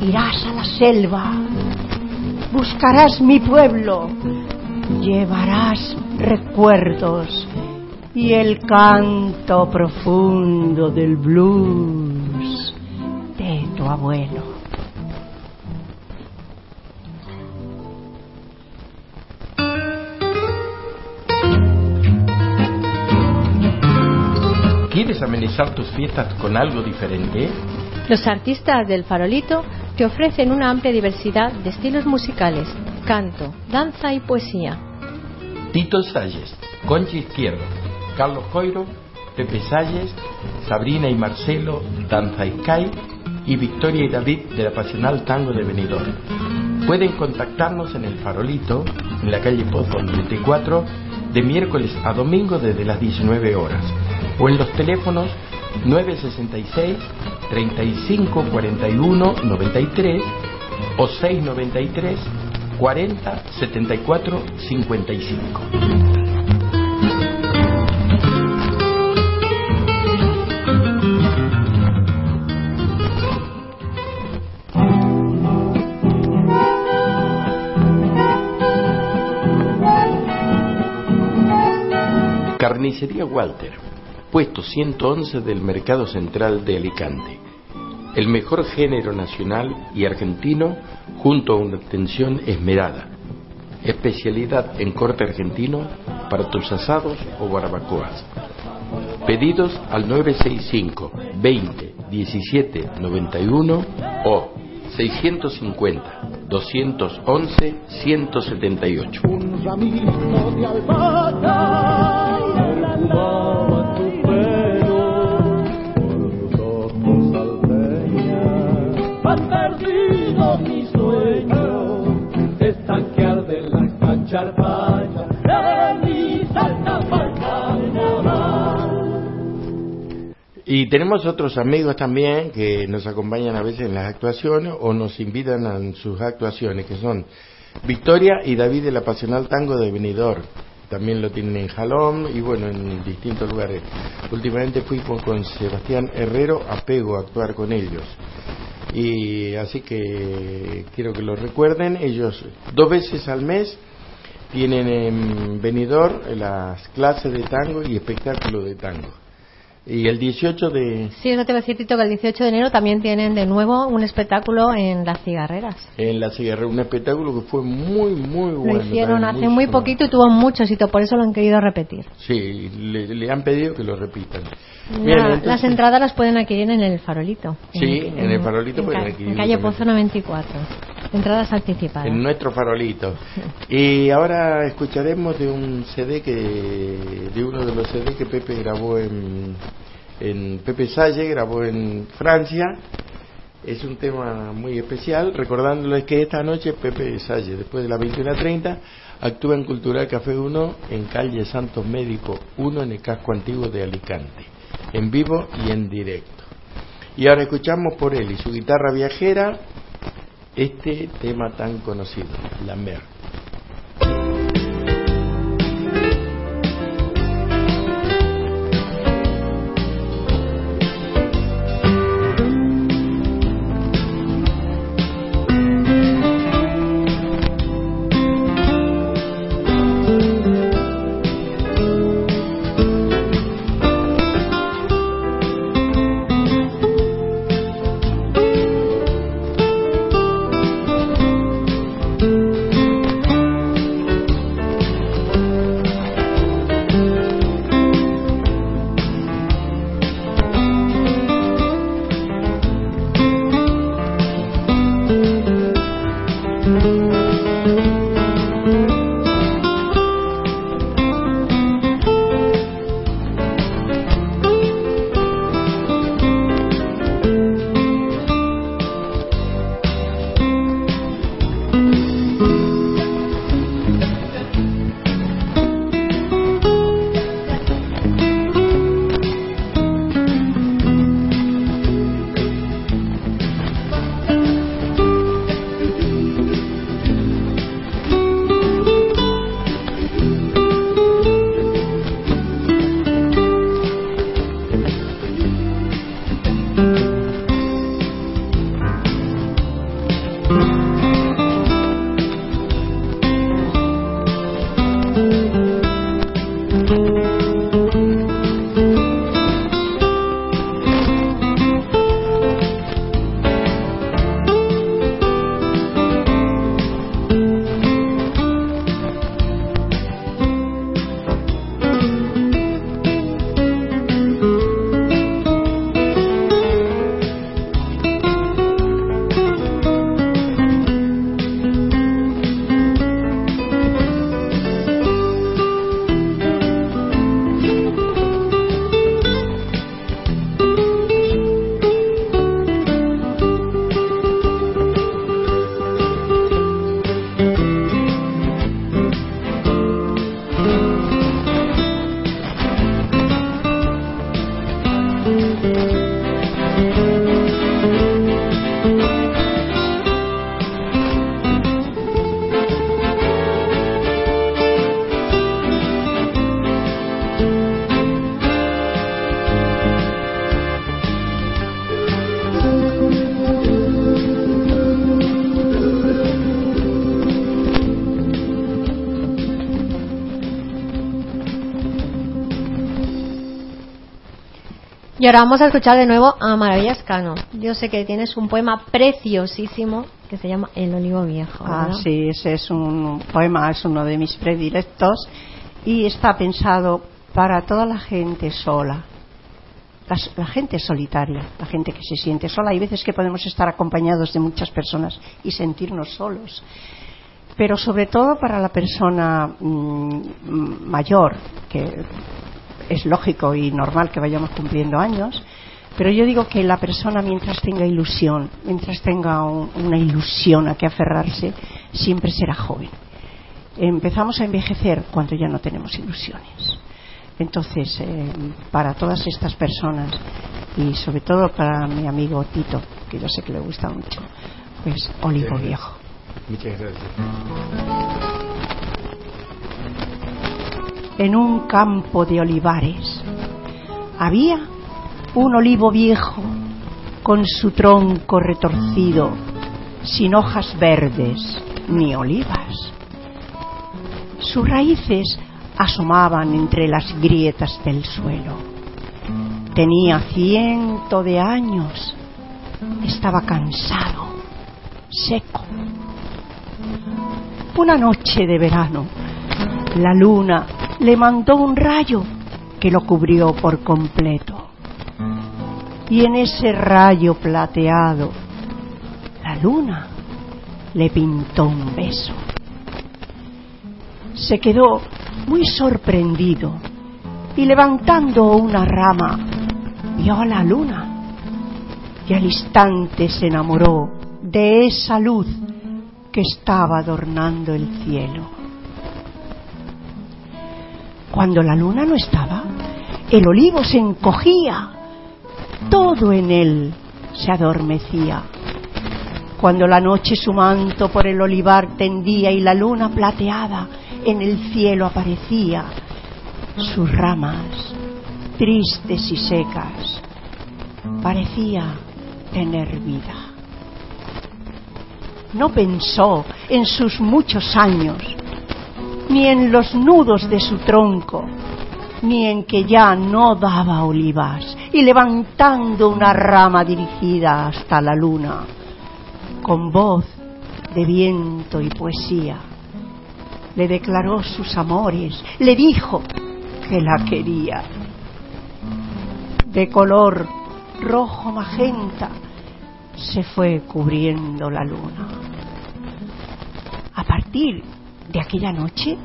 irás a la selva, buscarás mi pueblo, llevarás recuerdos y el canto profundo del blues de tu abuelo. ¿Quieres amenizar tus fiestas con algo diferente? Los artistas del Farolito te ofrecen una amplia diversidad de estilos musicales, canto, danza y poesía. Tito Salles, Conchi Izquierdo, Carlos Coiro, Pepe Salles, Sabrina y Marcelo, Danza Sky y Victoria y David del apasional tango de Benidorm. Pueden contactarnos en el Farolito, en la calle Pozo 94, de miércoles a domingo desde las 19 horas, o en los teléfonos 966 35 41 93 o 693 40 74 55. Carnicería Walter, puesto 111 del Mercado Central de Alicante. El mejor género nacional y argentino junto a una atención esmerada. Especialidad en corte argentino para tus asados o barbacoas. Pedidos al 965 20 17 91 o 650 211 178. Y tenemos otros amigos también que nos acompañan a veces en las actuaciones o nos invitan a sus actuaciones, que son Victoria y David del Apasional Tango de Benidorm. También lo tienen en Jalón y bueno, en distintos lugares. Últimamente fui con, con Sebastián Herrero a Pego a actuar con ellos. Y así que quiero que lo recuerden. Ellos dos veces al mes tienen en Benidorm las clases de tango y espectáculo de tango. Y el 18 de, Sí, eso te voy a decir, Tito, que el 18 de enero también tienen de nuevo un espectáculo en Las Cigarreras. en la Sierra, un espectáculo que fue muy, muy bueno. Lo hicieron hace muy poquito y tuvo mucho éxito, por eso lo han querido repetir. Sí, le, le han pedido que lo repitan. La- Bien, entonces- Las entradas las pueden adquirir en el Farolito. Sí, en el Farolito en pueden adquirir En calle. Pozo 94. Entradas anticipadas. En nuestro farolito. Y ahora escucharemos de un CD que, de uno de los CD que Pepe grabó en, en Pepe Salle, grabó en Francia, Es un tema muy especial, recordándoles que esta noche Pepe Salle, después de las 21.30, actúa en Cultural Café 1 en calle Santos Médico 1 en el casco antiguo de Alicante, en vivo y en directo. Y ahora escuchamos por él y su guitarra viajera este tema tan conocido, La Mer. Y ahora vamos a escuchar de nuevo a Maravillas Cano. Yo sé que tienes un poema preciosísimo que se llama El olivo viejo. Ah, sí, ese es un poema, es uno de mis predilectos y está pensado para toda la gente sola, la, la gente solitaria, la gente que se siente sola. Hay veces que podemos estar acompañados de muchas personas y sentirnos solos. Pero sobre todo para la persona mm, mayor, que es lógico y normal que vayamos cumpliendo años, pero yo digo que la persona mientras tenga ilusión, mientras tenga un- una ilusión a que aferrarse, siempre será joven. Empezamos a envejecer cuando ya no tenemos ilusiones. Entonces, eh, para todas estas personas y sobre todo para mi amigo Tito, que yo sé que le gusta mucho, pues olivo viejo. Muchas gracias. En un campo de olivares. Había un olivo viejo con su tronco retorcido, sin hojas verdes ni olivas. Sus raíces asomaban entre las grietas del suelo. Tenía ciento de años. Estaba cansado, seco. Una noche de verano, la luna le mandó un rayo que lo cubrió por completo. Y en ese rayo plateado, la luna le pintó un beso. Se quedó muy sorprendido y levantando una rama, vio a la luna y al instante se enamoró de esa luz que estaba adornando el cielo. Cuando la luna no estaba, el olivo se encogía, todo en él se adormecía. Cuando la noche su manto por el olivar tendía y la luna plateada en el cielo aparecía, sus ramas, tristes y secas, parecía tener vida. No pensó en sus muchos años, ni en los nudos de su tronco, ni en que ya no daba olivas, y levantando una rama dirigida hasta la luna, con voz de viento y poesía, le declaró sus amores, le dijo que la quería. De color rojo magenta se fue cubriendo la luna. A partir de aquella noche,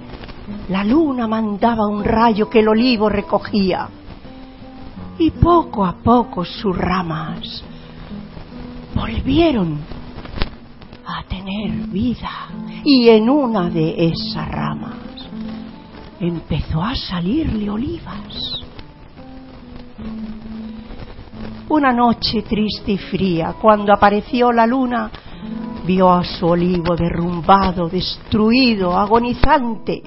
la luna mandaba un rayo que el olivo recogía y poco a poco sus ramas volvieron a tener vida y en una de esas ramas empezó a salirle olivas. Una noche triste y fría, cuando apareció la luna, vio a su olivo derrumbado, destruido, agonizante,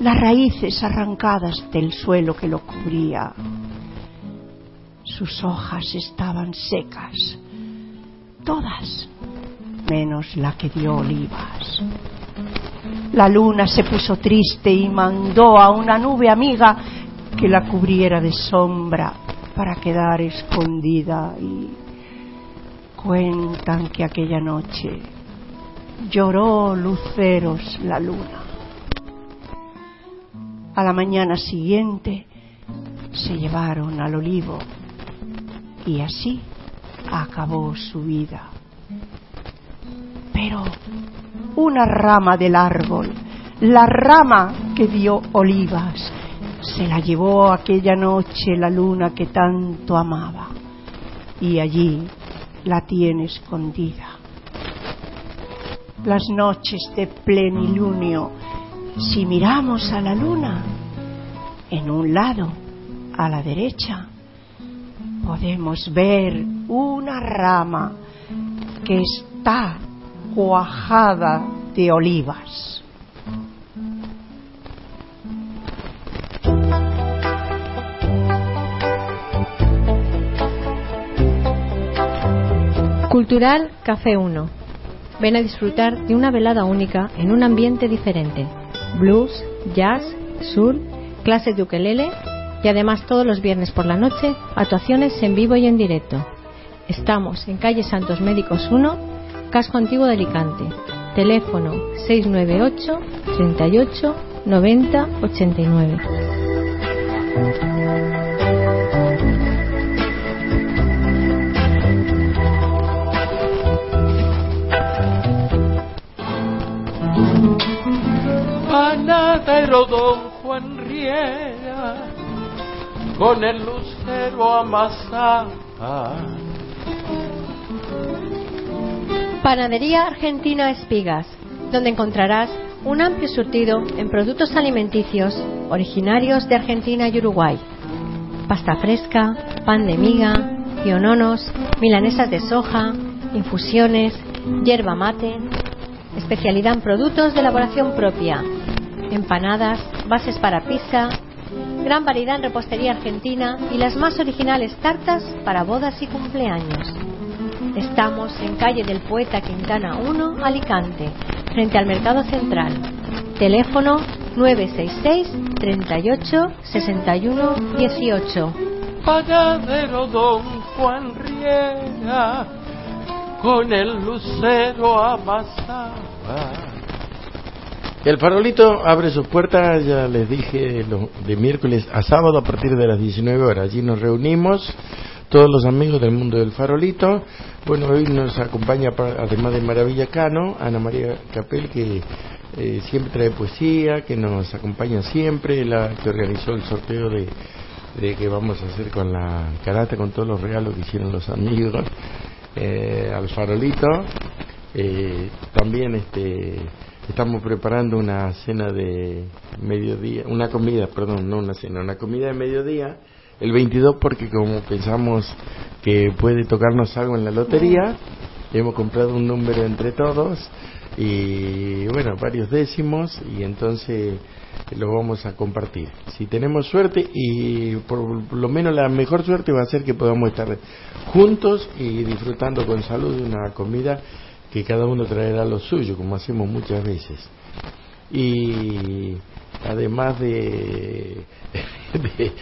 las raíces arrancadas del suelo que lo cubría. Sus hojas estaban secas, todas menos la que dio olivas. La luna se puso triste y mandó a una nube amiga que la cubriera de sombra para quedar escondida y cuentan que aquella noche lloró luceros la luna. A la mañana siguiente se llevaron al olivo y así acabó su vida. Pero una rama del árbol, la rama que dio olivas, se la llevó aquella noche la luna que tanto amaba y allí la tiene escondida. Las noches de plenilunio, si miramos a la luna, en un lado, a la derecha, podemos ver una rama que está cuajada de olivas. Cultural Café 1. Ven a disfrutar de una velada única en un ambiente diferente. Blues, jazz, soul, clases de ukelele y además todos los viernes por la noche actuaciones en vivo y en directo. Estamos en calle Santos Médicos 1, Casco Antiguo de Alicante. Teléfono 698 38 90 89. Panadero don Juan Riera, con el lucero amasaba. Panadería Argentina Espigas, donde encontrarás un amplio surtido en productos alimenticios originarios de Argentina y Uruguay. Pasta fresca, pan de miga, piononos, milanesas de soja, infusiones, yerba mate, especialidad en productos de elaboración propia, empanadas, bases para pizza, gran variedad en repostería argentina y las más originales tartas para bodas y cumpleaños. Estamos en calle del Poeta Quintana 1, Alicante, frente al Mercado Central. Teléfono 966 38 61 18. Panadero don Juan Riera, con el lucero amasaba. El farolito abre sus puertas, ya les dije, de miércoles a sábado a partir de las 19 horas. Allí nos reunimos todos los amigos del mundo del farolito. Bueno, hoy nos acompaña, pa- además de Maravilla Cano, Ana María Capel, que eh, siempre trae poesía, que nos acompaña siempre, la que organizó el sorteo de, de qué vamos a hacer con la carata, con todos los regalos que hicieron los amigos, eh, al farolito. Eh, también este, estamos preparando una cena de mediodía, una comida, perdón, no una cena, una comida de mediodía, el 22 porque como pensamos que puede tocarnos algo en la lotería, hemos comprado un número entre todos y bueno, varios décimos y entonces lo vamos a compartir. Si tenemos suerte y por lo menos la mejor suerte va a ser que podamos estar juntos y disfrutando con salud de una comida que cada uno traerá lo suyo, como hacemos muchas veces. Y además de, de,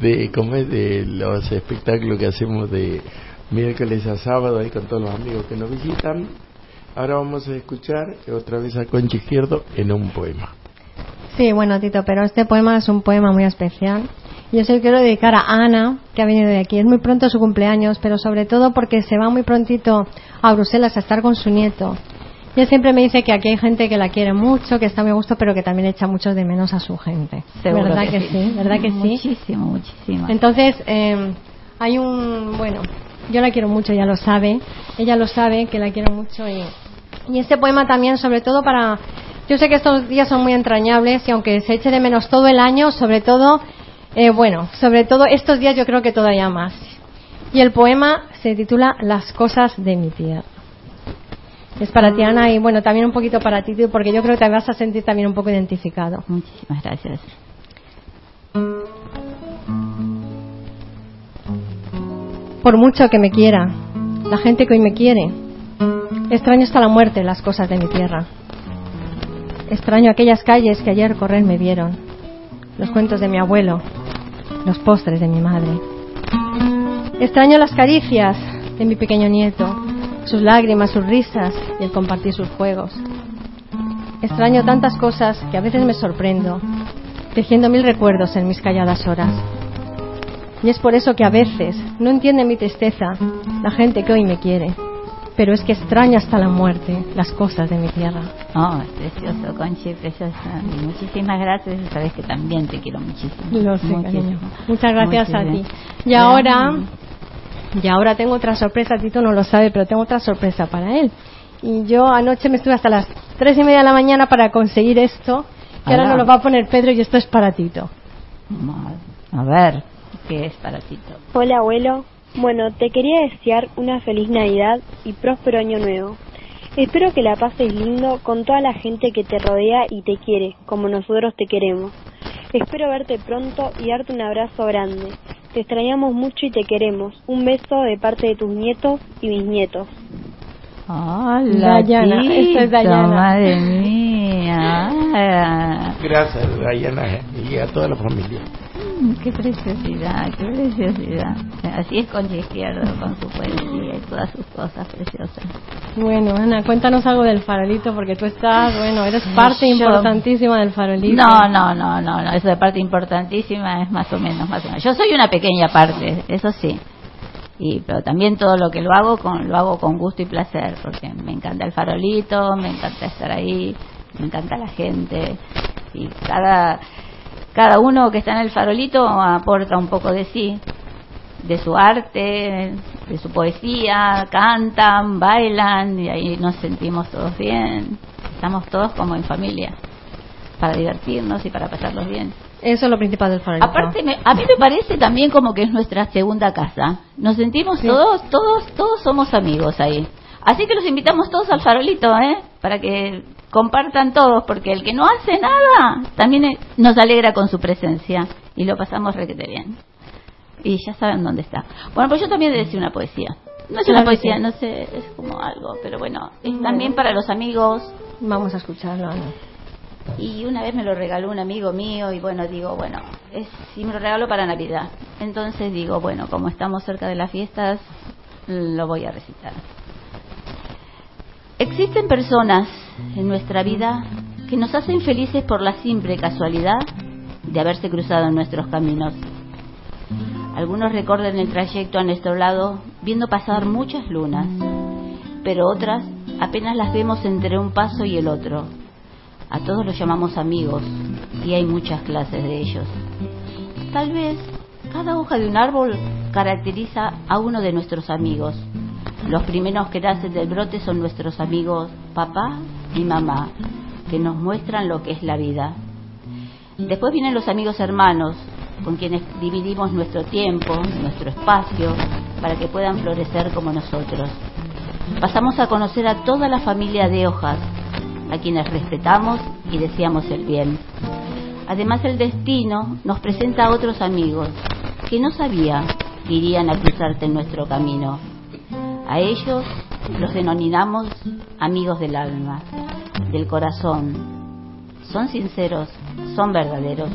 de, ¿cómo es? de los espectáculos que hacemos de miércoles a sábado ahí con todos los amigos que nos visitan, ahora vamos a escuchar otra vez a Concha Izquierdo en un poema. Sí, bueno, Tito, pero este poema es un poema muy especial. Yo se lo quiero dedicar a Ana, que ha venido de aquí. Es muy pronto su cumpleaños, pero sobre todo porque se va muy prontito a Bruselas a estar con su nieto. Ella siempre me dice que aquí hay gente que la quiere mucho, que está muy a gusto, pero que también echa mucho de menos a su gente. Seguro ¿Verdad que que, sí. sí? ¿Verdad que sí? Muchísimo, muchísimo. Entonces, eh, hay un, bueno, yo la quiero mucho, ella lo sabe, ella lo sabe que la quiero mucho y, y este poema también, sobre todo para, yo sé que estos días son muy entrañables y aunque se eche de menos todo el año, sobre todo, eh, bueno, sobre todo estos días yo creo que todavía más. Y el poema se titula Las cosas de mi tierra. Es para ti, Ana, y bueno, también un poquito para ti, porque yo creo que te vas a sentir también un poco identificado. Muchísimas gracias. Por mucho que me quiera, la gente que hoy me quiere, extraño hasta la muerte las cosas de mi tierra. Extraño aquellas calles que ayer correr me vieron, los cuentos de mi abuelo, los postres de mi madre. Extraño las caricias de mi pequeño nieto, sus lágrimas, sus risas y el compartir sus juegos. Extraño tantas cosas que a veces me sorprendo, tejiendo mil recuerdos en mis calladas horas. Y es por eso que a veces no entiende mi tristeza la gente que hoy me quiere, pero es que extraño hasta la muerte las cosas de mi tierra. Oh, es precioso, Conchi, preciosa. Y muchísimas gracias. y Sabes que también te quiero muchísimo. Lo sé, Muchísimo. cariño. Muchas gracias a ti. Muchísimas. Y ahora, y ahora tengo otra sorpresa, Tito no lo sabe, pero tengo otra sorpresa para él. Y yo anoche me estuve hasta las tres y media de la mañana para conseguir esto, que ahora Ala. nos lo va a poner Pedro y esto es para Tito. A ver, ¿qué es para Tito? Hola abuelo. Bueno, te quería desear una feliz Navidad y próspero año nuevo. Espero que la pases lindo con toda la gente que te rodea y te quiere, como nosotros te queremos. Espero verte pronto y darte un abrazo grande. Te extrañamos mucho y te queremos. Un beso de parte de tus nietos y bisnietos. Hola, Dayana, Tito, esta es Dayana. Madre mía. Gracias, Diana, y a toda la familia. Qué preciosidad, qué preciosidad. Así es Concha Izquierdo con su poesía y todas sus cosas preciosas. Bueno, Ana, cuéntanos algo del farolito, porque tú estás, bueno, eres parte Yo- importantísima del farolito. No, no, no, no, no, eso de parte importantísima es más o menos, más o menos. Yo soy una pequeña parte, eso sí. Y, pero también todo lo que lo hago con, lo hago con gusto y placer, porque me encanta el farolito, me encanta estar ahí, me encanta la gente. Y cada, cada uno que está en el farolito aporta un poco de sí, de su arte, de su poesía, cantan, bailan y ahí nos sentimos todos bien. Estamos todos como en familia, para divertirnos y para pasarlos bien. Eso es lo principal del farolito. Aparte, me- a mí me parece también como que es nuestra segunda casa. Nos sentimos Sí. todos, todos, todos somos amigos ahí. Así que los invitamos todos al farolito, ¿eh? Para que compartan todos, porque el que no hace nada también nos alegra con su presencia y lo pasamos requete bien. Y ya saben dónde está. Bueno, pues yo también decía una poesía. No es una poesía, sí. no sé, es como algo, pero bueno, es también para los amigos. Vamos a escucharlo. Y una vez me lo regaló un amigo mío y bueno, digo, bueno, es, sí me lo regaló para Navidad. Entonces digo, bueno, como estamos cerca de las fiestas, lo voy a recitar. Existen personas en nuestra vida que nos hacen felices por la simple casualidad de haberse cruzado en nuestros caminos. Algunos recuerdan el trayecto a nuestro lado viendo pasar muchas lunas, pero otras apenas las vemos entre un paso y el otro. A todos los llamamos amigos y hay muchas clases de ellos. Tal vez Cada hoja de un árbol caracteriza a uno de nuestros amigos. Los primeros que nacen del brote son nuestros amigos papá y mamá, que nos muestran lo que es la vida. Después vienen los amigos hermanos, con quienes dividimos nuestro tiempo, nuestro espacio, para que puedan florecer como nosotros. Pasamos a conocer a toda la familia de hojas, a quienes respetamos y deseamos el bien. Además el destino nos presenta a otros amigos que no sabía que irían a cruzarte en nuestro camino. A ellos los denominamos amigos del alma, del corazón. Son sinceros, son verdaderos.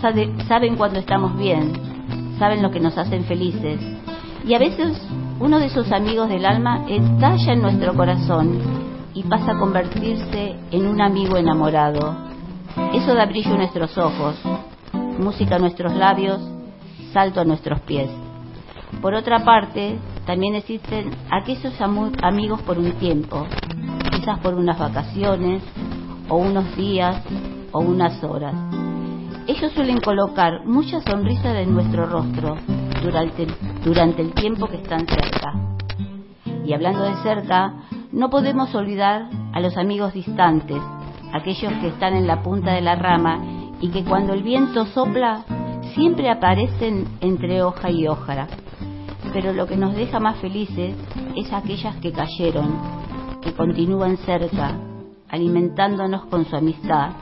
Sabe- saben cuando estamos bien, saben lo que nos hacen felices. Y a veces uno de esos amigos del alma estalla en nuestro corazón y pasa a convertirse en un amigo enamorado. Eso da brillo a nuestros ojos, música a nuestros labios, salto a nuestros pies. Por otra parte, también existen aquellos amigos por un tiempo, quizás por unas vacaciones, o unos días, o unas horas. Ellos suelen colocar muchas sonrisas en nuestro rostro durante, durante el tiempo que están cerca. Y hablando de cerca, no podemos olvidar a los amigos distantes, aquellos que están en la punta de la rama y que cuando el viento sopla siempre aparecen entre hoja y hoja. Pero lo que nos deja más felices es aquellas que cayeron, que continúan cerca, alimentándonos con su amistad.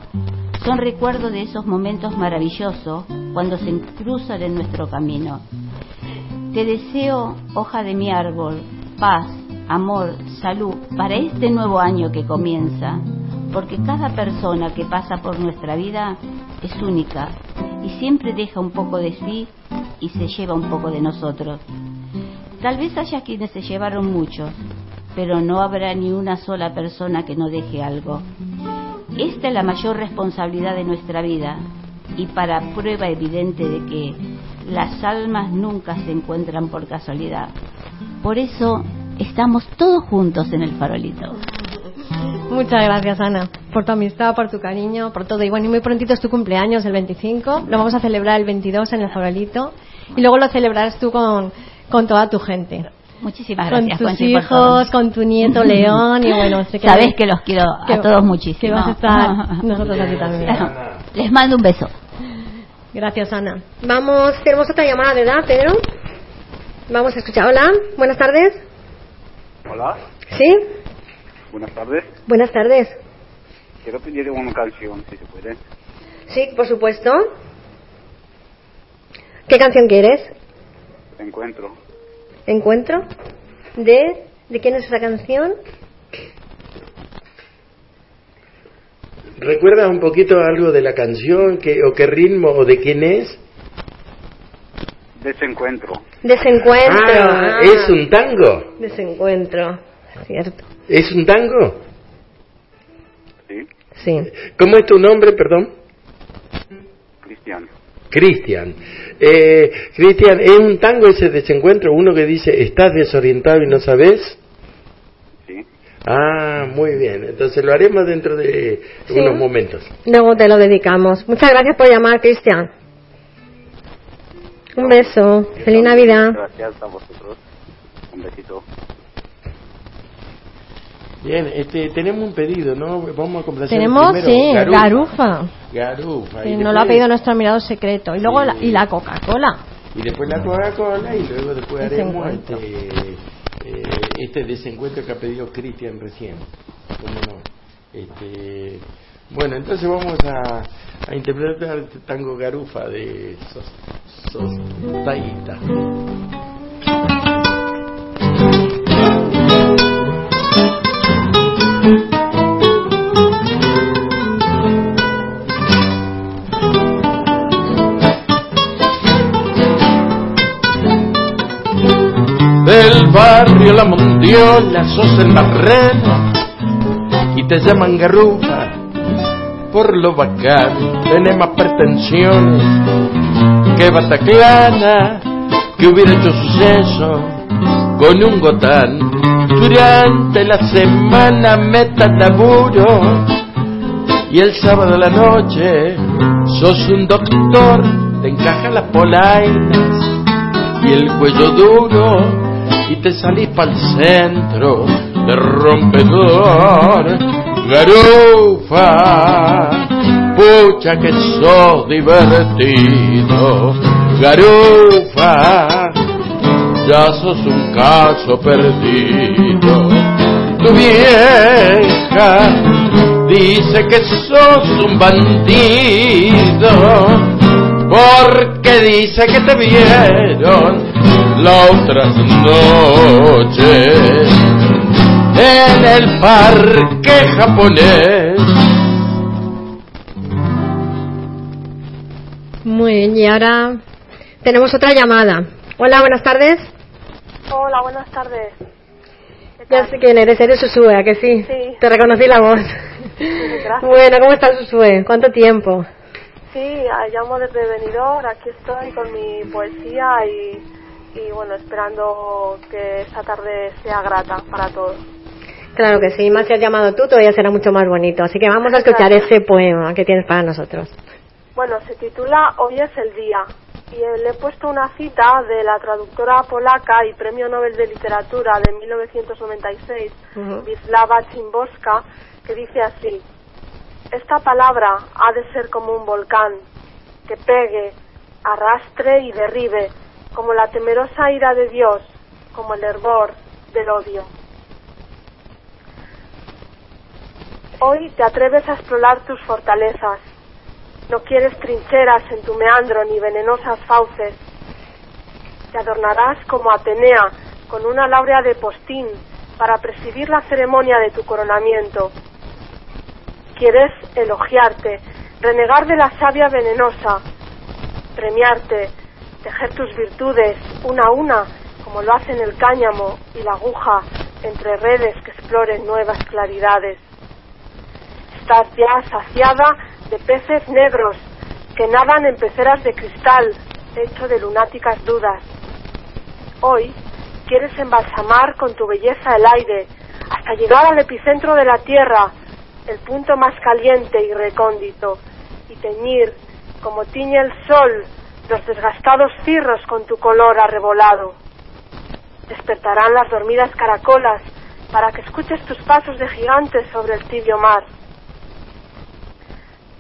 Son recuerdos de esos momentos maravillosos cuando se cruzan en nuestro camino. Te deseo, hoja de mi árbol, paz, amor, salud para este nuevo año que comienza, porque cada persona que pasa por nuestra vida es única y siempre deja un poco de sí y se lleva un poco de nosotros. Tal vez haya quienes se llevaron mucho, pero no habrá ni una sola persona que no deje algo. Esta es la mayor responsabilidad de nuestra vida y para prueba evidente de que las almas nunca se encuentran por casualidad. Por eso estamos todos juntos en el farolito. Muchas gracias, Ana, por tu amistad, por tu cariño, por todo. Y bueno, y muy prontito es tu cumpleaños, el 25. Lo vamos a celebrar el 22 en el Farolito. Y luego lo celebrarás tú con, con toda tu gente. Muchísimas Con gracias, tus Conchi, por todo. hijos, con tu nieto León. Y bueno, sé que Sabés que los quiero a todos muchísimo. Que vas a estar nosotros aquí también. Les mando un beso. Gracias, Ana. Vamos, tenemos otra llamada, ¿verdad, Pedro? Vamos a escuchar. Hola, buenas tardes. Hola, ¿Sí? buenas tardes. Buenas tardes. Quiero pedir una canción, si se puede. Sí, por supuesto. ¿Qué canción quieres? Encuentro. ¿Encuentro? ¿De, ¿De quién es esa canción? ¿Recuerdas un poquito algo de la canción que, o qué ritmo o de quién es? Desencuentro. Desencuentro. Ah, ¿es un tango? Desencuentro. Cierto. ¿Es un tango? Sí. Sí. ¿Cómo es tu nombre, perdón? Cristian. Cristian. Eh, Cristian, ¿es un tango ese desencuentro? Uno que dice, ¿estás desorientado y no sabes? Sí. Ah, muy bien. Entonces lo haremos dentro de Sí. unos momentos. Luego te lo dedicamos. Muchas gracias por llamar, Cristian. Un beso. Feliz Navidad. Gracias a vosotros. Un besito. Bien, este, tenemos un pedido, ¿no? Vamos a complacer Tenemos, primero sí, Garufa. garufa. Garufa. Que lo ha pedido nuestro admirado secreto. Y luego la, y la Coca-Cola. Y después la Coca-Cola y luego después haremos este, eh, este desencuentro que ha pedido Cristian recién. ¿Cómo no? Este, bueno, entonces vamos a, a interpretar este tango Garufa de Sos, Del barrio La Mondiola sos el más Y te llaman Garufa por lo bacán. Tenés más pretensiones que Bataclana, que hubiera hecho suceso con un gotán. Durante la semana meta laburo y el sábado a la noche sos un doctor te encaja las polainas y el cuello duro y te salís para el centro de rompedor. Garufa, pucha que sos divertido. Garufa, ya sos un caso perdido. Tu vieja dice que sos un bandido porque dice que te vieron la otra noche en el parque japonés. Muy bien, y ahora tenemos otra llamada. Hola, buenas tardes. Hola, buenas tardes. Ya sé quién eres, eres Susue, ¿a que sí? Sí. Te reconocí la voz. Gracias. Bueno, ¿cómo estás, Susue? ¿Cuánto tiempo? Sí, ah, llamo desde Benidorm, aquí estoy con mi poesía y, y bueno, esperando que esta tarde sea grata para todos. Claro que sí, más si has llamado tú, todavía será mucho más bonito. Así que vamos a escuchar Gracias. ese poema que tienes para nosotros. Bueno, se titula Hoy es el día y le he puesto una cita de la traductora polaca y premio Nobel de Literatura de 1996, Wisława Szymborska, que dice así, esta palabra ha de ser como un volcán, que pegue, arrastre y derribe, como la temerosa ira de Dios, como el hervor del odio. Hoy te atreves a explorar tus fortalezas. No quieres trincheras en tu meandro ni venenosas fauces. Te adornarás como Atenea con una laurea de postín para presidir la ceremonia de tu coronamiento. Quieres elogiarte, renegar de la savia venenosa, premiarte, tejer tus virtudes una a una, como lo hacen el cáñamo y la aguja entre redes que exploren nuevas claridades. Estás ya saciada de peces negros que nadan en peceras de cristal hecho de lunáticas dudas. Hoy quieres embalsamar con tu belleza el aire hasta llegar al epicentro de la tierra, el punto más caliente y recóndito, y teñir, como tiñe el sol, los desgastados cirros con tu color arrebolado. Despertarán las dormidas caracolas para que escuches tus pasos de gigante sobre el tibio mar.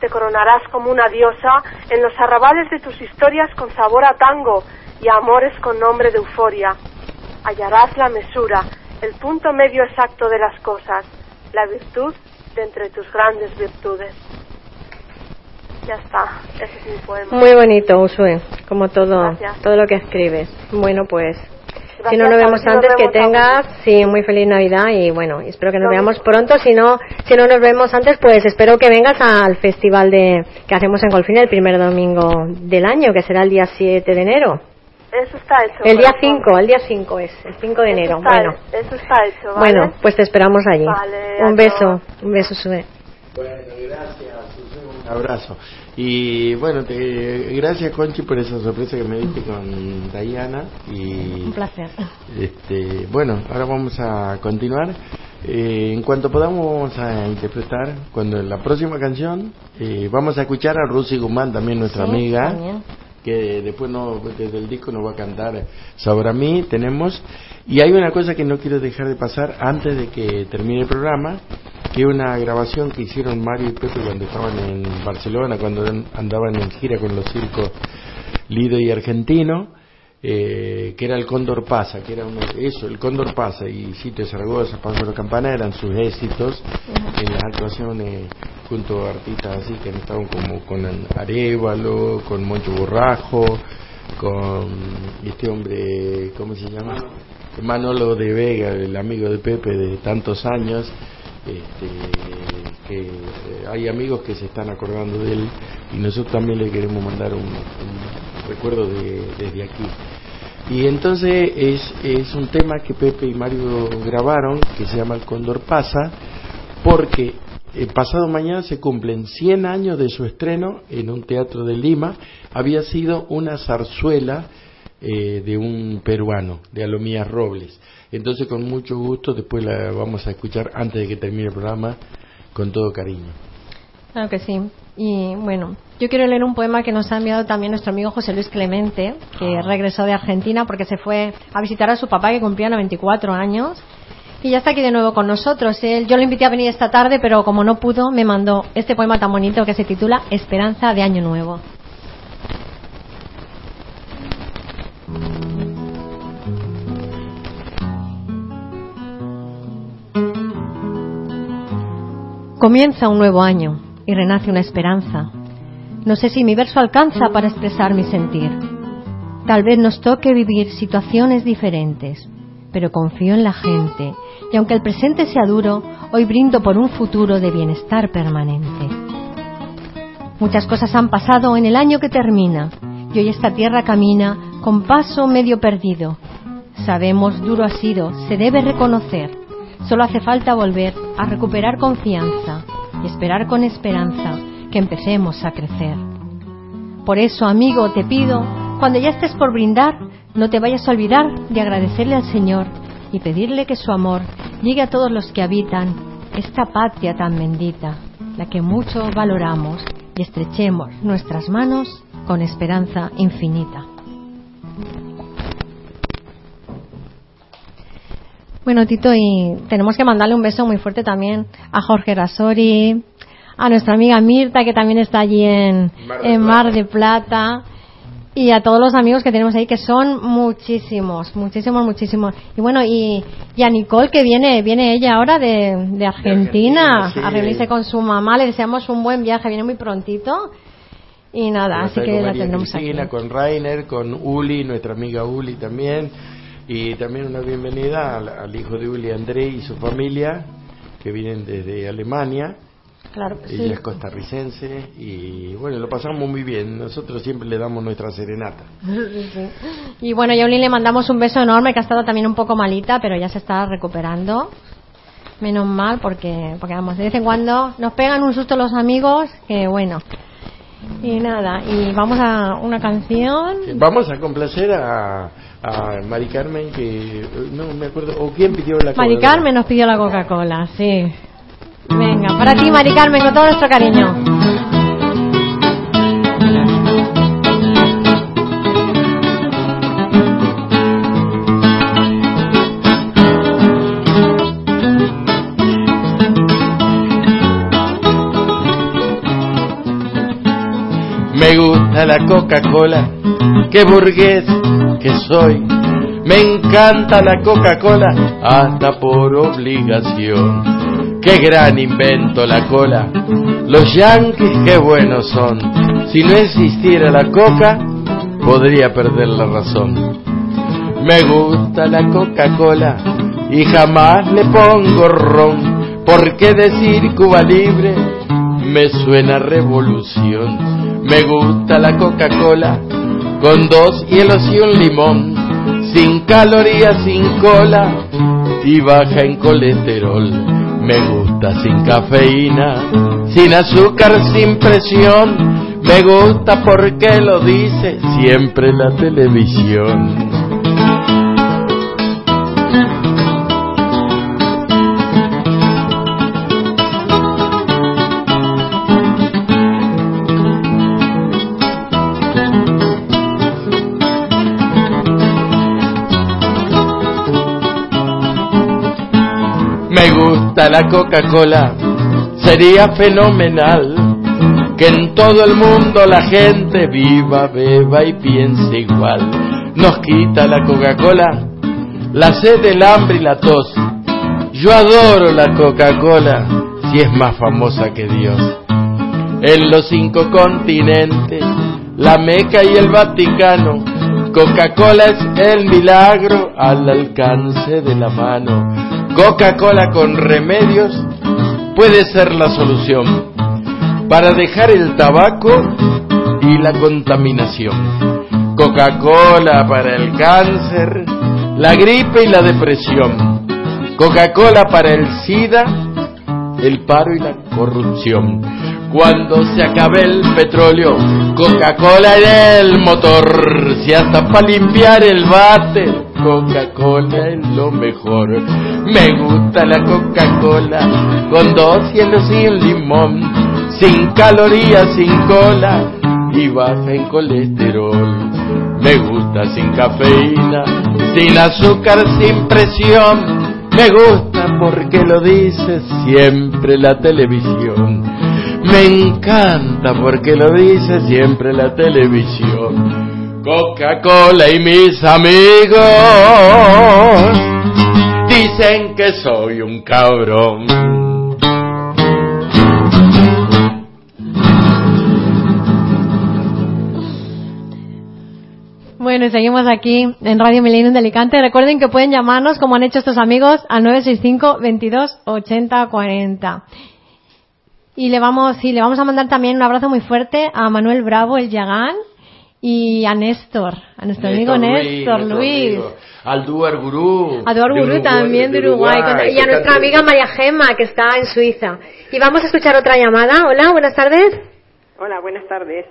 Te coronarás como una diosa en los arrabales de tus historias con sabor a tango y a amores con nombre de euforia. Hallarás la mesura, el punto medio exacto de las cosas, la virtud de entre tus grandes virtudes. Ya está, ese es mi poema. Muy bonito, Usue, como todo, Gracias. todo lo que escribes. Bueno, pues, si no nos vemos antes, que tengas, sí, muy feliz Navidad y bueno, y espero que nos Lo veamos mismo. pronto. Si no, si no nos vemos antes, pues espero que vengas al festival de que hacemos en Golfín el primer domingo del año, que será el día 7 de enero. Eso está hecho. El día corazón. 5, el día 5 es, el 5 de Eso enero. está- Bueno, Eso está hecho, ¿vale? bueno, pues te esperamos allí. Vale, Un adiós. beso, un beso, Usue. Bueno, gracias, un abrazo. Y bueno, te, gracias Conchi por esa sorpresa que me diste con Diana. Y Un placer. este, bueno, ahora vamos a continuar. Eh, en cuanto podamos vamos a interpretar, cuando la próxima canción, eh, vamos a escuchar a Rusy Guzmán, también nuestra Sí, amiga, también. Que después no, desde el disco nos va a cantar sobre mí, tenemos. Y hay una cosa que no quiero dejar de pasar antes de que termine el programa, que una grabación que hicieron Mario y Pepe cuando estaban en Barcelona, cuando andaban en gira con los circos Lido y Argentino, eh, que era el Cóndor Pasa, que era uno, eso, el Cóndor Pasa y Sitio Zaragoza, Paso de la Campana eran sus éxitos en las actuaciones junto a artistas así que han estado como con Arevalo, con Moncho Borrajo, con este hombre, ¿cómo se llama? Manolo de Vega, el amigo de Pepe de tantos años, este, que eh, hay amigos que se están acordando de él y nosotros también le queremos mandar un, un recuerdo de- desde aquí. Y entonces es, es un tema que Pepe y Mario grabaron que se llama El Cóndor Pasa porque el pasado mañana se cumplen 100 años de su estreno en un teatro de Lima. Había sido una zarzuela eh, de un peruano, de Alomías Robles. Entonces, con mucho gusto, después la vamos a escuchar antes de que termine el programa, con todo cariño. Claro que sí. Y bueno, yo quiero leer un poema que nos ha enviado también nuestro amigo José Luis Clemente, que regresó de Argentina porque se fue a visitar a su papá que cumplía 94 años. Y ya está aquí de nuevo con nosotros. Él, yo lo invité a venir esta tarde, pero como no pudo, me mandó este poema tan bonito que se titula Esperanza de Año Nuevo. Comienza un nuevo año y renace una esperanza. No sé si mi verso alcanza para expresar mi sentir. Tal vez nos toque vivir situaciones diferentes, pero confío en la gente y aunque el presente sea duro, hoy brindo por un futuro de bienestar permanente. Muchas cosas han pasado en el año que termina y hoy esta tierra camina con paso medio perdido. Sabemos duro ha sido, se debe reconocer. Solo hace falta volver a recuperar confianza y esperar con esperanza que empecemos a crecer. Por eso, amigo, te pido, cuando ya estés por brindar, no te vayas a olvidar de agradecerle al Señor y pedirle que su amor llegue a todos los que habitan esta patria tan bendita, la que mucho valoramos, y estrechemos nuestras manos con esperanza infinita. Bueno, Tito, y tenemos que mandarle un beso muy fuerte también a Jorge Rasori, a nuestra amiga Mirta, que también está allí en Mar de en Mar de Plata, y a todos los amigos que tenemos ahí, que son muchísimos, muchísimos, muchísimos. Y bueno, y, y a Nicole, que viene, viene ella ahora de, de Argentina, Argentina, sí. a reunirse con su mamá, le deseamos un buen viaje, viene muy prontito. Y nada, así que la tendremos aquí. Con Rainer, con Uli, nuestra amiga Uli también. Y también una bienvenida al, al hijo de Uli, André y su familia, que vienen desde Alemania. Claro Ella sí. es costarricense y bueno, lo pasamos muy bien. Nosotros siempre le damos nuestra serenata. Sí. Y bueno, y a Oli le mandamos un beso enorme, que ha estado también un poco malita, pero ya se está recuperando. Menos mal, porque, porque vamos, de vez en cuando nos pegan un susto los amigos, que bueno. Y nada, y vamos a una canción. Vamos a complacer a, a Mari Carmen, que eh, no me acuerdo, o quién pidió la Mari Coca-Cola? Carmen nos pidió la Coca-Cola, sí. Venga, para ti, Mari Carmen, con todo nuestro cariño. Me gusta la Coca-Cola, qué burgués que soy. Me encanta la Coca-Cola hasta por obligación. Qué gran invento la cola. Los yanquis qué buenos son. Si no existiera la coca, podría perder la razón. Me gusta la Coca-Cola y jamás le pongo ron. ¿Por qué decir Cuba libre? Me suena revolución. Me gusta la Coca-Cola con dos hielos y un limón. Sin calorías, sin cola y baja en colesterol. Me gusta sin cafeína, sin azúcar, sin presión. Me gusta porque lo dice siempre la televisión. La Coca-Cola, sería fenomenal que en todo el mundo la gente viva, beba y piense igual. Nos quita la Coca-Cola, la sed, el hambre y la tos. Yo adoro la Coca-Cola, si es más famosa que Dios. En los cinco continentes, la Meca y el Vaticano, Coca-Cola es el milagro al alcance de la mano. Coca-Cola con remedios puede ser la solución para dejar el tabaco y la contaminación. Coca-Cola para el cáncer, la gripe y la depresión. Coca-Cola para el SIDA, el paro y la corrupción. Cuando se acabe el petróleo, Coca-Cola en el motor. Si hasta para limpiar el váter, Coca-Cola es lo mejor. Me gusta la Coca-Cola con dos hielos un limón. sin calorías, sin cola y baja en colesterol. Me gusta sin cafeína, sin azúcar, sin presión. Me gusta porque lo dice siempre la televisión. Me encanta porque lo dice siempre la televisión. Coca-Cola y mis amigos dicen que soy un cabrón. Bueno, y seguimos aquí en Radio Milenio de Alicante. Recuerden que pueden llamarnos, como han hecho estos amigos, al 965 22 80 40. Y le vamos, sí, le vamos a mandar también un abrazo muy fuerte a Manuel Bravo, el Yagán, y a Néstor, a nuestro amigo Néstor Luis. amigo. Al Duar Gurú. A Duar Gurú Uruguay- también de Uruguay. con- y a nuestra amiga María Gema, que está en Suiza. Y vamos a escuchar otra llamada. Hola, buenas tardes. Hola, buenas tardes.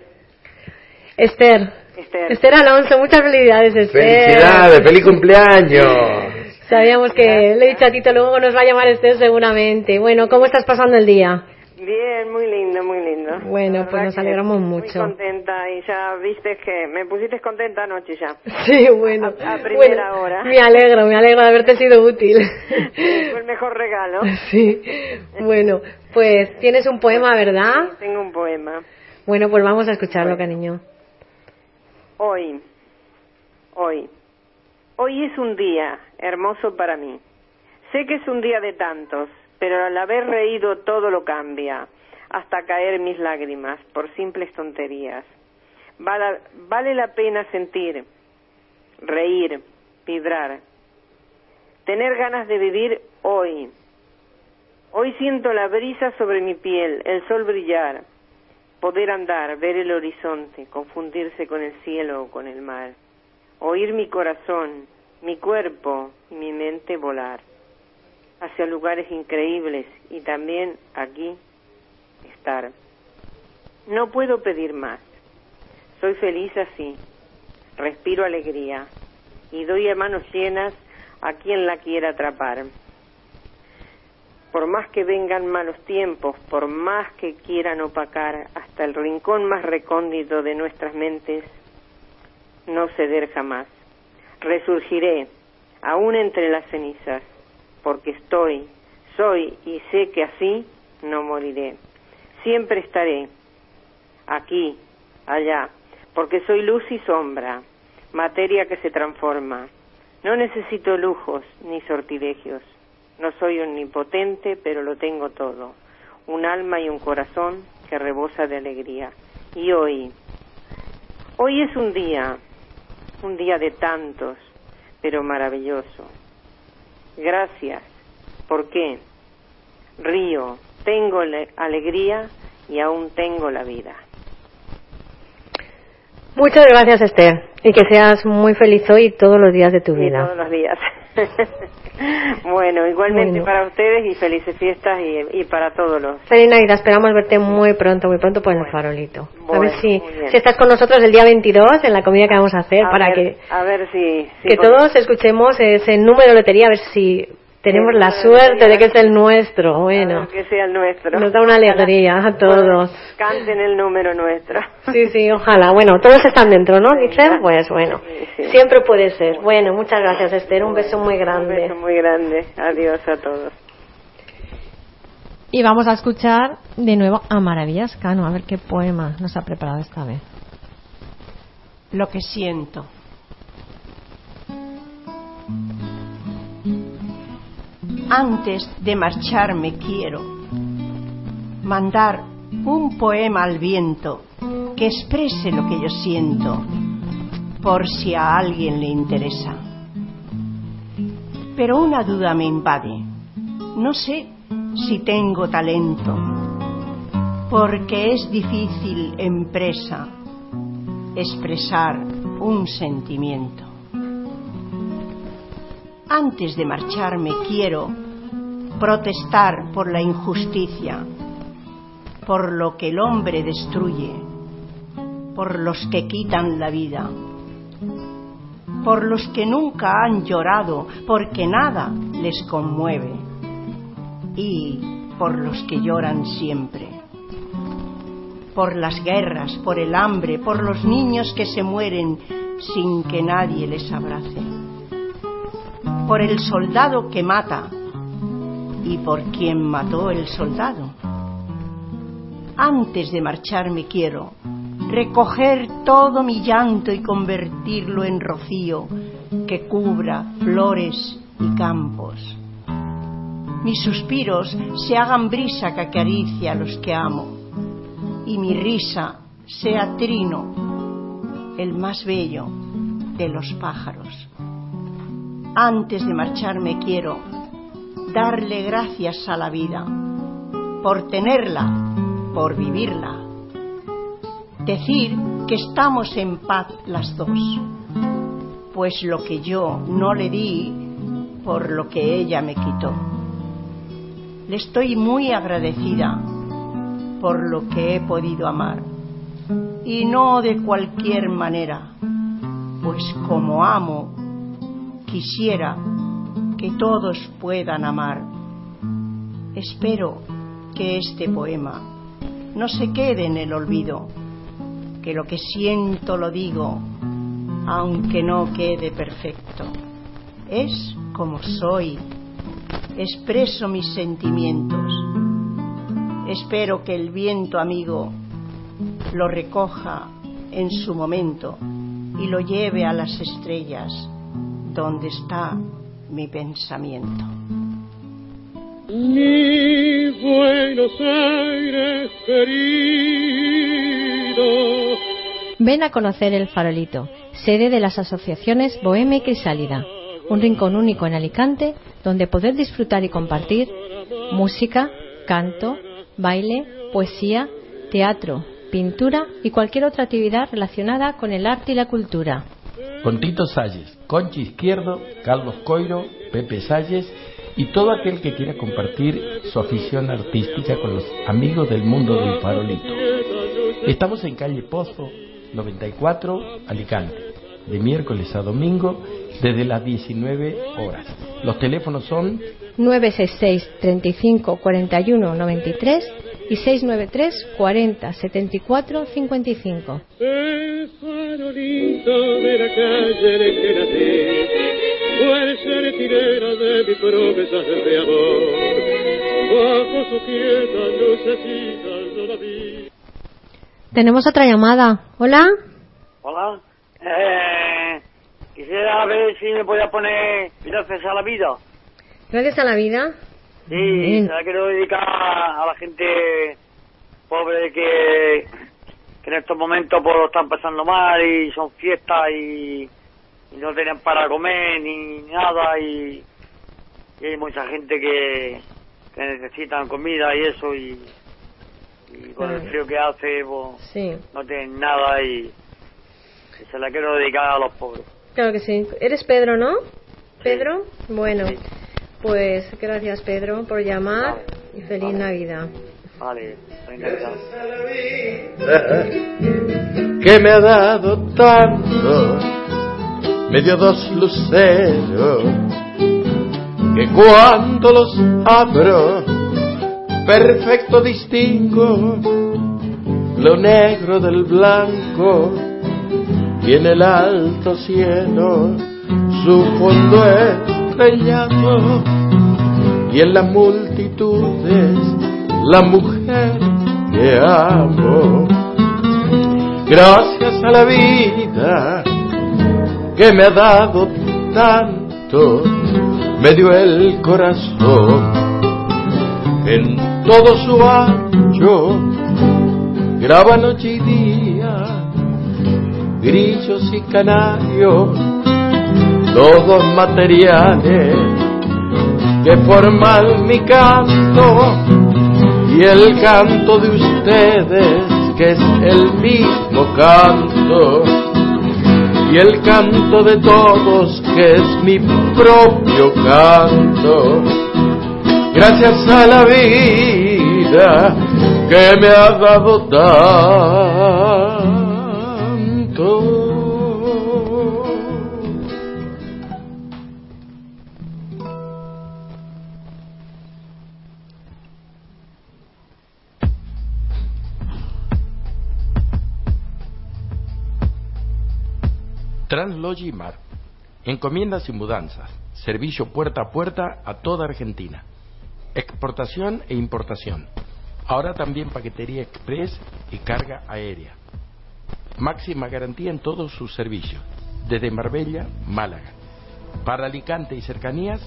Esther. Esther. Esther Alonso, muchas felicidades, Esther. Felicidades, feliz cumpleaños. Sabíamos que le he dicho a Tito, luego nos va a llamar Esther seguramente. Bueno, ¿cómo estás pasando el día? Bien, muy lindo, muy lindo. Bueno, pues nos alegramos Muy mucho. contenta y ya viste que me pusiste contenta anoche ya. Sí, bueno. A, a primera Bueno, hora. Me alegro, me alegro de haberte sido útil. Fue el mejor regalo. Sí. Bueno, pues tienes un poema, ¿verdad? Tengo un poema. Bueno, pues vamos a escucharlo, cariño. Hoy, hoy, hoy es un día hermoso para mí. Sé que es un día de tantos, pero al haber reído todo lo cambia, hasta caer mis lágrimas por simples tonterías. Vale, vale la pena sentir, reír, vibrar, tener ganas de vivir hoy. Hoy siento la brisa sobre mi piel, el sol brillar, poder andar, ver el horizonte, confundirse con el cielo o con el mar, oír mi corazón, mi cuerpo y mi mente volar hacia lugares increíbles y también aquí estar. No puedo pedir más. Soy feliz así. Respiro alegría y doy a manos llenas a quien la quiera atrapar. Por más que vengan malos tiempos, por más que quieran opacar hasta el rincón más recóndito de nuestras mentes, no ceder jamás. Resurgiré, aún entre las cenizas, porque estoy, soy y sé que así no moriré. Siempre estaré, aquí, allá, porque soy luz y sombra, materia que se transforma. No necesito lujos ni sortilegios. No soy omnipotente, pero lo tengo todo. Un alma y un corazón que rebosa de alegría. Y hoy, hoy es un día, un día de tantos, pero maravilloso. Gracias. ¿Por qué? Río, tengo le- alegría y aún tengo la vida. Muchas gracias, Esther. Y que seas muy feliz hoy y todos los días de tu Y vida. todos los días. bueno, igualmente Bueno. para ustedes y felices fiestas y, y para todos los. Feliz Navidad, esperamos verte muy pronto, muy pronto por el farolito. a Bueno, ver si, si estás con nosotros el día 22 en la comida que vamos a hacer a para ver, que, a ver si, si que con- todos escuchemos ese número de lotería, a ver si tenemos la suerte de que es el nuestro. Bueno, que sea el nuestro. nos da una alegría a todos. Canten el número nuestro. Sí, sí, ojalá. Bueno, todos están dentro, ¿no? Dicen, pues bueno, siempre puede ser. Bueno, muchas gracias, Esther. Un beso muy Un grande. beso muy grande. Adiós a todos. Y vamos a escuchar de nuevo a Maravillas Cano, a ver qué poema nos ha preparado esta vez. Lo que siento. Antes de marcharme quiero mandar un poema al viento que exprese lo que yo siento, por si a alguien le interesa. Pero una duda me invade. No sé si tengo talento, porque es difícil empresa expresar un sentimiento. Antes de marcharme quiero protestar por la injusticia, por lo que el hombre destruye, por los que quitan la vida, por los que nunca han llorado porque nada les conmueve y por los que lloran siempre. por las guerras, por el hambre, por los niños que se mueren sin que nadie les abrace, por el soldado que mata y por quien mató el soldado. Antes de marcharme quiero recoger todo mi llanto y convertirlo en rocío que cubra flores y campos. Mis suspiros se hagan brisa que acaricia a los que amo y mi risa sea trino, el más bello de los pájaros. Antes de marcharme quiero darle gracias a la vida por tenerla, por vivirla. Decir que estamos en paz las dos, pues lo que yo no le di por lo que ella me quitó. Le estoy muy agradecida por lo que he podido amar y no de cualquier manera, pues como amo, quisiera que todos puedan amar. Espero que este poema no se quede en el olvido, que lo que siento lo digo, aunque no quede perfecto. Es como soy, expreso mis sentimientos. Espero que el viento amigo lo recoja en su momento y lo lleve a las estrellas donde está mi pensamiento. Mi Buenos Aires querido. Ven a conocer el Farolito, sede de las asociaciones Bohemia y Crisálida, un rincón único en Alicante donde poder disfrutar y compartir música, canto, baile, poesía, teatro, pintura y cualquier otra actividad relacionada con el arte y la cultura. Con Tito Salles, Conchi Izquierdo, Carlos Coiro, Pepe Salles y todo aquel que quiera compartir su afición artística con los amigos del mundo del farolito. Estamos en calle Pozo 94, Alicante, de miércoles a domingo desde las 19 horas. Los teléfonos son 966 35 41 93 y 693 40 74 55. El farolito de la calle en que nací Puede ser tirera de mis promesas de amor Bajo su quieta lucecita yo la vi Tenemos otra llamada. Hola. Hola. Eh, quisiera ver si me podía poner gracias a la vida. Gracias a la vida. Sí, Bien. se la quiero dedicar a la gente pobre que, que en estos momentos pues lo están pasando mal y son fiestas y, y no tienen para comer ni nada y, y hay mucha gente que, que necesitan comida y eso y, y con el frío que hace pues, Sí, no tienen nada y, y se la quiero dedicar a los pobres. claro que sí. Eres Pedro, ¿no? Pedro. Bueno, pues gracias Pedro por llamar y feliz Navidad. Vale, estoy encantado. que me ha dado tanto, me dio dos luceros, que cuando los abro, perfecto distingo lo negro del blanco y en el alto cielo su fondo y en las multitudes la mujer que amo. Gracias a la vida que me ha dado tanto, me dio el corazón en todo su ancho, graba noche y día, grillos y canarios, todos materiales que forman mi canto y el canto de ustedes que es el mismo canto y el canto de todos que es mi propio canto. Gracias a la vida que me ha dado tanto Translogimar. Encomiendas y mudanzas. Servicio puerta a puerta a toda Argentina. Exportación e importación. Ahora también paquetería express y carga aérea. Máxima garantía en todos sus servicios. Desde Marbella, Málaga. Para Alicante y cercanías,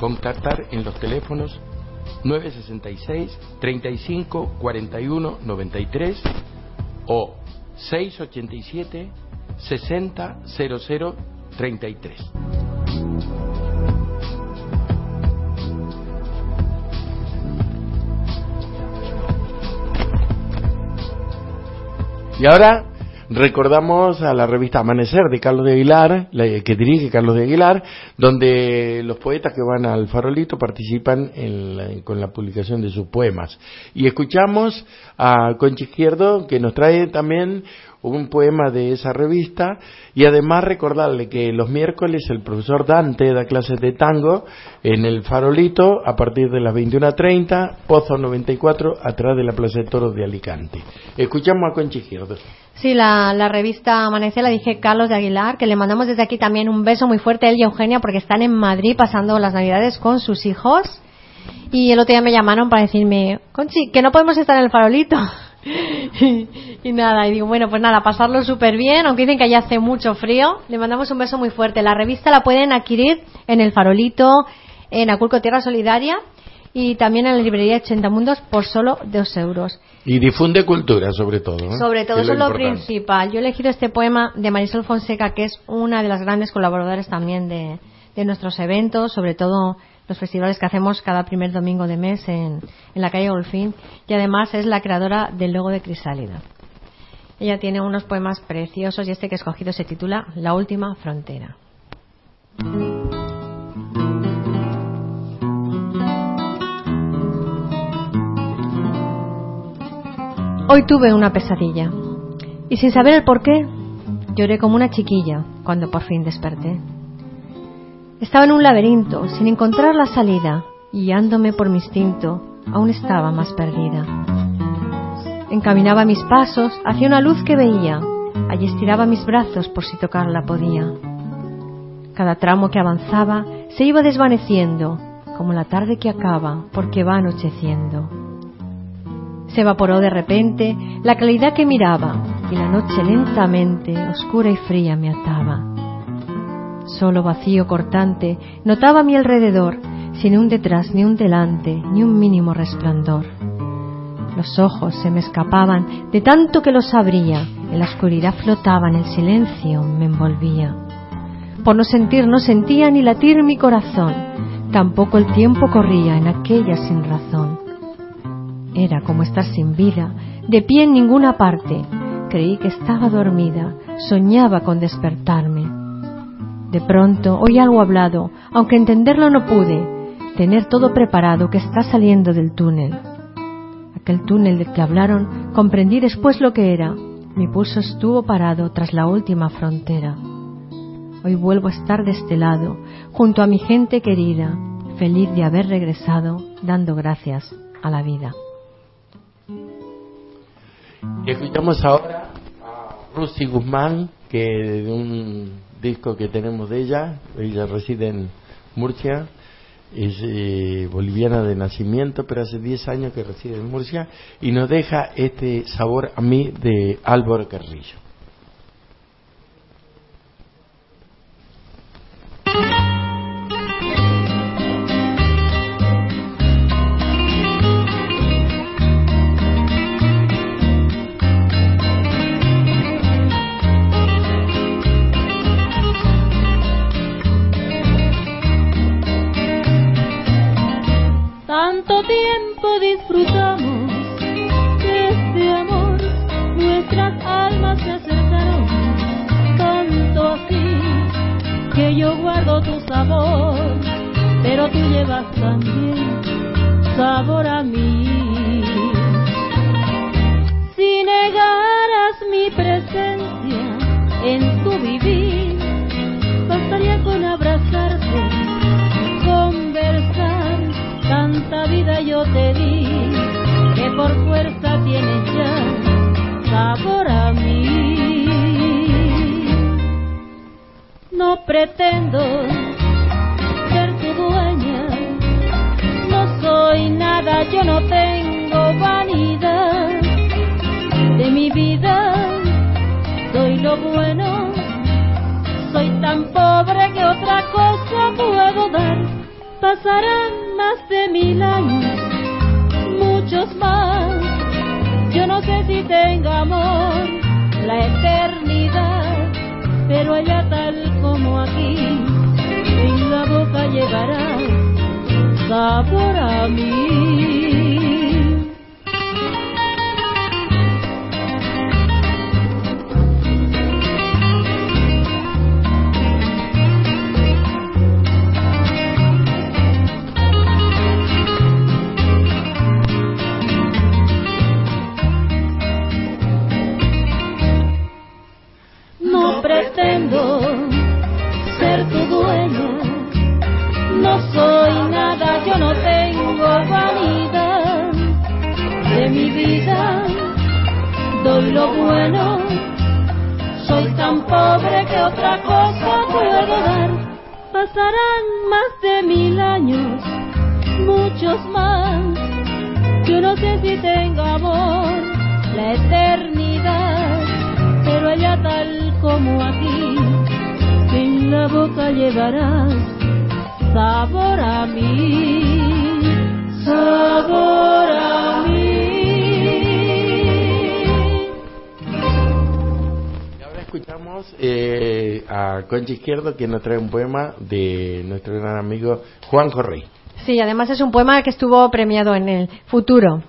contactar en los teléfonos 966 35 41 93 o 687 60 00 33. Y ahora recordamos a la revista Amanecer de Carlos de Aguilar, la que dirige Carlos de Aguilar, donde los poetas que van al farolito participan en la- con la publicación de sus poemas. Y escuchamos a Concha Izquierdo, que nos trae también un poema de esa revista, y además recordarle que los miércoles el profesor Dante da clases de tango en el farolito a partir de las 21.30, Pozo 94, atrás de la Plaza de Toros de Alicante. Escuchamos a Concha Izquierdo. Sí, la, la revista Amanecer la dije Carlos de Aguilar, que le mandamos desde aquí también un beso muy fuerte a él y a Eugenia porque están en Madrid pasando las navidades con sus hijos. Y el otro día me llamaron para decirme, Conchi, que no podemos estar en el farolito. y nada, y digo, bueno, pues nada, pasarlo súper bien, aunque dicen que allá hace mucho frío. Le mandamos un beso muy fuerte. La revista la pueden adquirir en el farolito, en Aculco Tierra Solidaria y también en la librería 80 Mundos por solo dos euros. Y difunde cultura, sobre todo. ¿eh? Sobre todo eso es lo principal. Yo he elegido este poema de Marisol Fonseca, que es una de las grandes colaboradoras también de, de nuestros eventos, sobre todo los festivales que hacemos cada primer domingo de mes en, en la calle Golfín, y además es la creadora del logo de Crisálida. Ella tiene unos poemas preciosos y este que he escogido se titula La última frontera. Hoy tuve una pesadilla y sin saber el por qué lloré como una chiquilla cuando por fin desperté. Estaba en un laberinto sin encontrar la salida guiándome por mi instinto aún estaba más perdida. Encaminaba mis pasos hacia una luz que veía, allí estiraba mis brazos por si tocarla podía. Cada tramo que avanzaba se iba desvaneciendo, como la tarde que acaba porque va anocheciendo. Se evaporó de repente la claridad que miraba y la noche lentamente, oscura y fría, me ataba. Solo vacío cortante notaba a mi alrededor, sin un detrás ni un delante, ni un mínimo resplandor. Los ojos se me escapaban de tanto que los abría, en la oscuridad flotaban, el silencio me envolvía. Por no sentir no sentía ni latir mi corazón, tampoco el tiempo corría en aquella sin razón. Era como estar sin vida, de pie en ninguna parte. Creí que estaba dormida, soñaba con despertarme. De pronto oí algo hablado, aunque entenderlo no pude. Tener todo preparado que está saliendo del túnel. Aquel túnel del que hablaron comprendí después lo que era. Mi pulso estuvo parado tras la última frontera. Hoy vuelvo a estar de este lado, junto a mi gente querida, feliz de haber regresado, dando gracias a la vida. Y escuchamos ahora a Rusty Guzmán, que de un disco que tenemos de ella, ella reside en Murcia, es eh, boliviana de nacimiento, pero hace 10 años que reside en Murcia, y nos deja este sabor a mí de Álvaro Carrillo. Tanto tiempo disfrutamos de este amor, nuestras almas se acercaron tanto así que yo guardo tu sabor, pero tú llevas también sabor a mí. Si negaras mi presencia en tu vivir, bastaría con abrazarte, conversar, tanta vida yo te di, que por fuerza tienes ya sabor a mí. No pretendo ser tu dueña, no soy nada, yo no tengo vanidad de mi vida, doy lo bueno, soy tan pobre que otra cosa puedo dar. Pasarán más de mil años, muchos más, yo no sé si tenga amor la eternidad, pero allá tal como aquí, en la boca llegará sabor a mí. Pretendo ser tu dueño, no soy nada, yo no tengo vanidad. De mi vida, doy lo bueno, soy tan pobre que otra cosa puedo dar. Pasarán más de mil años, muchos más, yo no sé si tengo amor, la eternidad, pero allá tal como aquí, en la boca llevarás sabor a mí, sabor a mí. Y ahora escuchamos eh, a Concha Izquierdo que nos trae un poema de nuestro gran amigo Juan Correy. Sí, además es un poema que estuvo premiado en el futuro.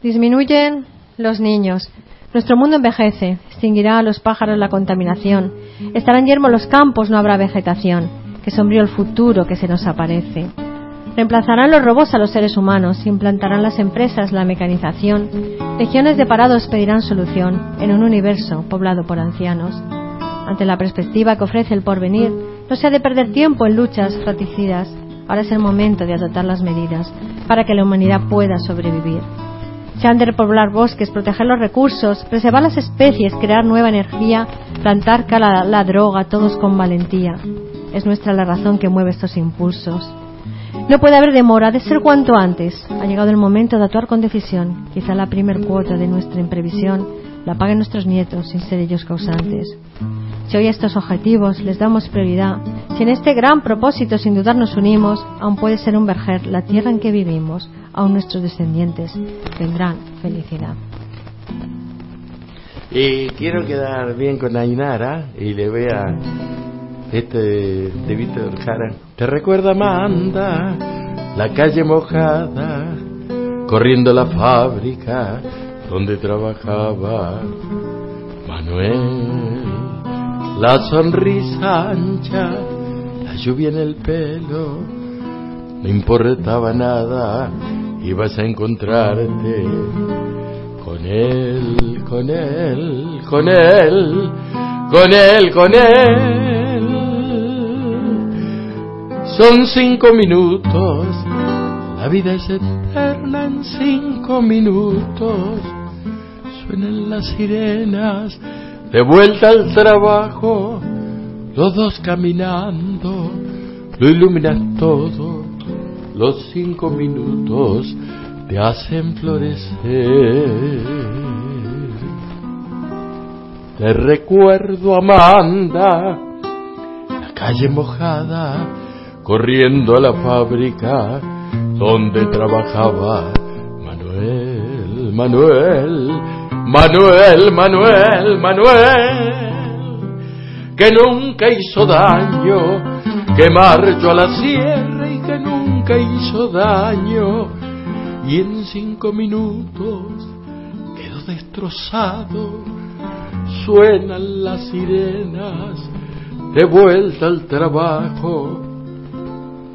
Disminuyen los niños. Nuestro mundo envejece, extinguirá a los pájaros la contaminación. Estarán yermos los campos, no habrá vegetación. Qué sombrío el futuro que se nos aparece. Reemplazarán los robots a los seres humanos, implantarán las empresas la mecanización. Legiones de parados pedirán solución en un universo poblado por ancianos. Ante la perspectiva que ofrece el porvenir, no se ha de perder tiempo en luchas fratricidas. Ahora es el momento de adoptar las medidas para que la humanidad pueda sobrevivir. Se han de repoblar bosques, proteger los recursos, preservar las especies, crear nueva energía, plantar cara a la droga, todos con valentía. Es nuestra la razón que mueve estos impulsos. No puede haber demora, ha de ser cuanto antes. Ha llegado el momento de actuar con decisión. Quizá la primer cuota de nuestra imprevisión la paguen nuestros nietos sin ser ellos causantes. Si hoy a estos objetivos les damos prioridad, si en este gran propósito sin dudar nos unimos, aún puede ser un verger la tierra en que vivimos, aún nuestros descendientes tendrán felicidad. Y quiero quedar bien con Ainara y le voy a este de, Víctor Jara. ¿Te recuerda Amanda? La calle mojada, corriendo la fábrica donde trabajaba Manuel. La sonrisa ancha, la lluvia en el pelo, no importaba nada, ibas a encontrarte con él, con él, con él, con él, con él. Son cinco minutos, la vida es eterna en cinco minutos. Suenan las sirenas, de vuelta al trabajo, los dos caminando, lo iluminas todo, los cinco minutos te hacen florecer. Te recuerdo, Amanda, la calle mojada, corriendo a la fábrica donde trabajaba Manuel, Manuel, Manuel, Manuel, Manuel, que nunca hizo daño, que marchó a la sierra y que nunca hizo daño, y en cinco minutos quedó destrozado, suenan las sirenas, de vuelta al trabajo,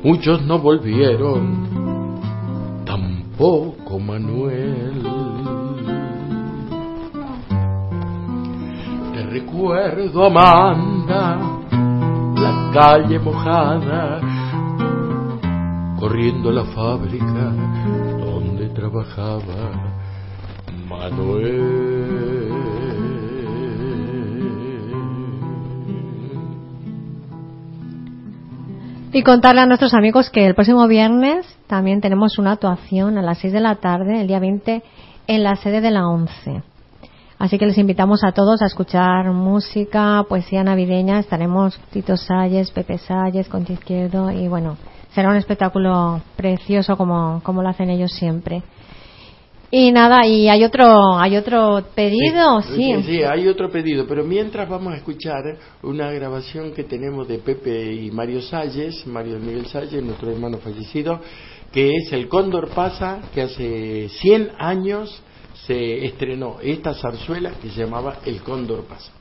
muchos no volvieron, tampoco Manuel. Recuerdo, Amanda, la calle mojada, corriendo a la fábrica donde trabajaba Manuel. Y contarle a nuestros amigos que el próximo viernes también tenemos una actuación a las 6 de la tarde, el día 20, en la sede de la ONCE. Así que les invitamos a todos a escuchar música, poesía navideña. Estaremos Tito Salles, Pepe Salles, Concha Izquierdo y bueno, será un espectáculo precioso como, como lo hacen ellos siempre. Y nada, y hay otro, hay otro pedido, sí. Sí, sí, hay otro pedido, pero mientras vamos a escuchar una grabación que tenemos de Pepe y Mario Salles, Mario Miguel Salles, nuestro hermano fallecido, que es El Cóndor Pasa, que hace 100 años se estrenó esta zarzuela que se llamaba El Cóndor Pasa.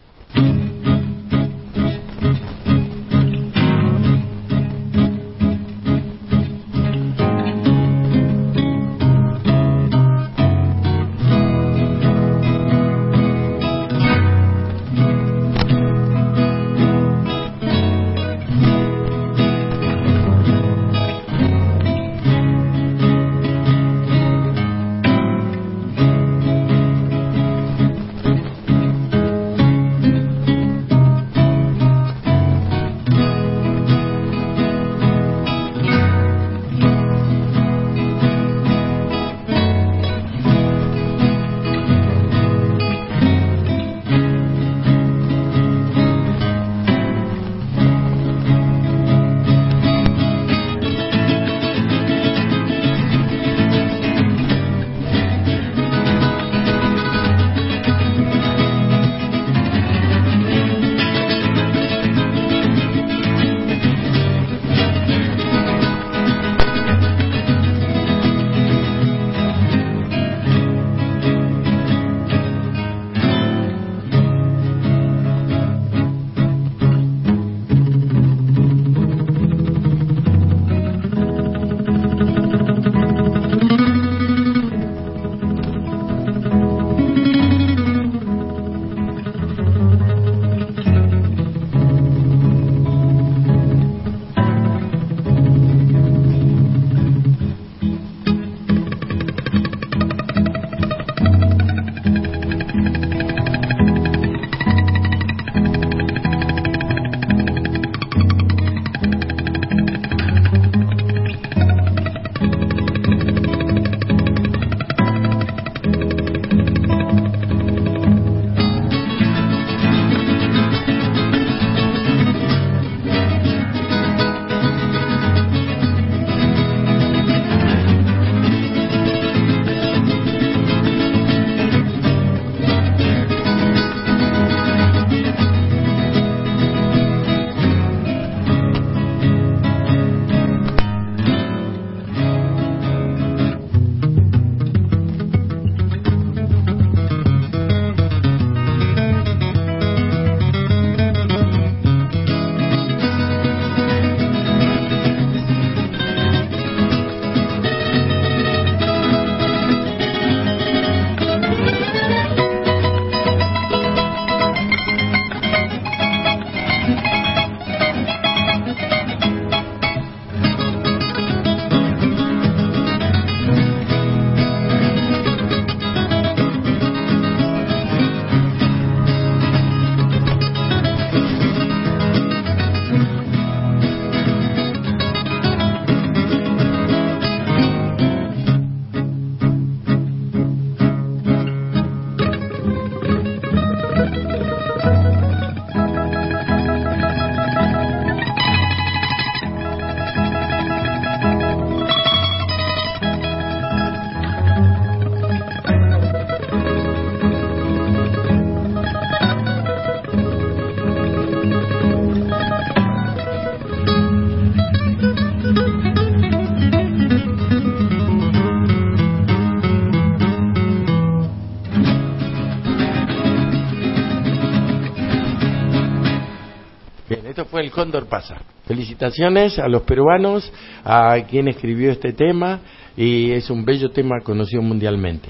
Cóndor Pasa. Felicitaciones a los peruanos, a quien escribió este tema, y es un bello tema conocido mundialmente.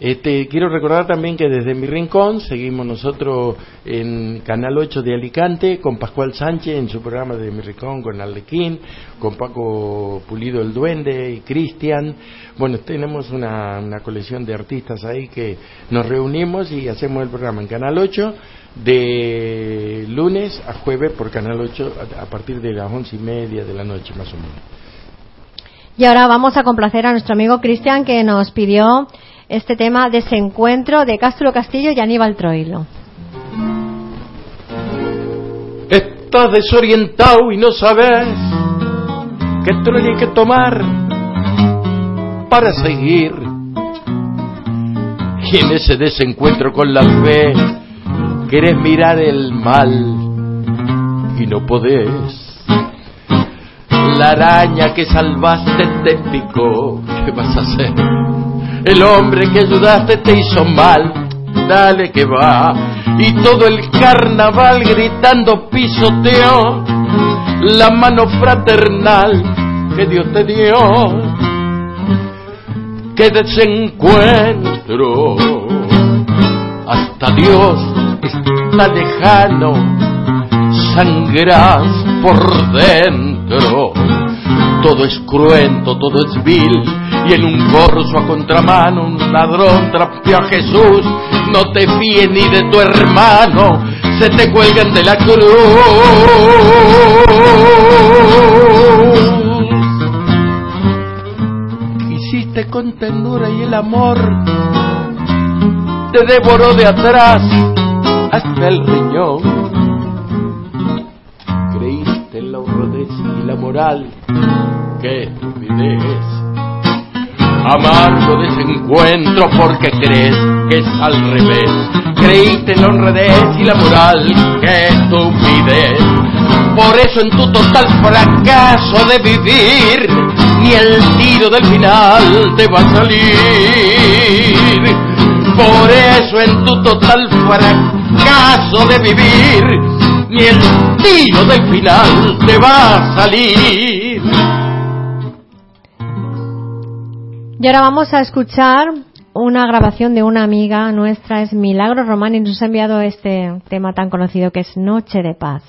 Este, quiero recordar también que desde mi rincón seguimos nosotros en Canal 8 de Alicante con Pascual Sánchez en su programa de mi rincón con Arlequín, con Paco Pulido el Duende y Cristian. Bueno, tenemos una, una colección de artistas ahí que nos reunimos y hacemos el programa en Canal 8 de lunes a jueves por Canal 8 a, a partir de las once y media de la noche más o menos. Y ahora vamos a complacer a nuestro amigo Cristian que nos pidió este tema Desencuentro de Castro Castillo y Aníbal Troilo. Estás desorientado y no sabes qué trolla hay que tomar para seguir. Y en ese desencuentro con la fe querés mirar el mal y no podés. La araña que salvaste te picó, ¿qué vas a hacer? El hombre que ayudaste te hizo mal, dale que va. Y todo el carnaval gritando pisoteó la mano fraternal que Dios te dio. Que desencuentro, hasta Dios está lejano, sangras por dentro. Todo es cruento, todo es vil, y en un corso a contramano un ladrón trapeó a Jesús. No te fíes ni de tu hermano, se te cuelgan de la cruz. Quisiste con ternura y el amor te devoró de atrás hasta el riñón. La moral, qué estupidez. Amargo desencuentro porque crees que es al revés. Creíste en la honradez y la moral, qué estupidez. Por eso en tu total fracaso de vivir, ni el tiro del final te va a salir. Por eso en tu total fracaso de vivir, ni el tiro del final te va a salir. Y ahora vamos a escuchar una grabación de una amiga nuestra, es Milagro Román, y nos ha enviado este tema tan conocido que es Noche de Paz.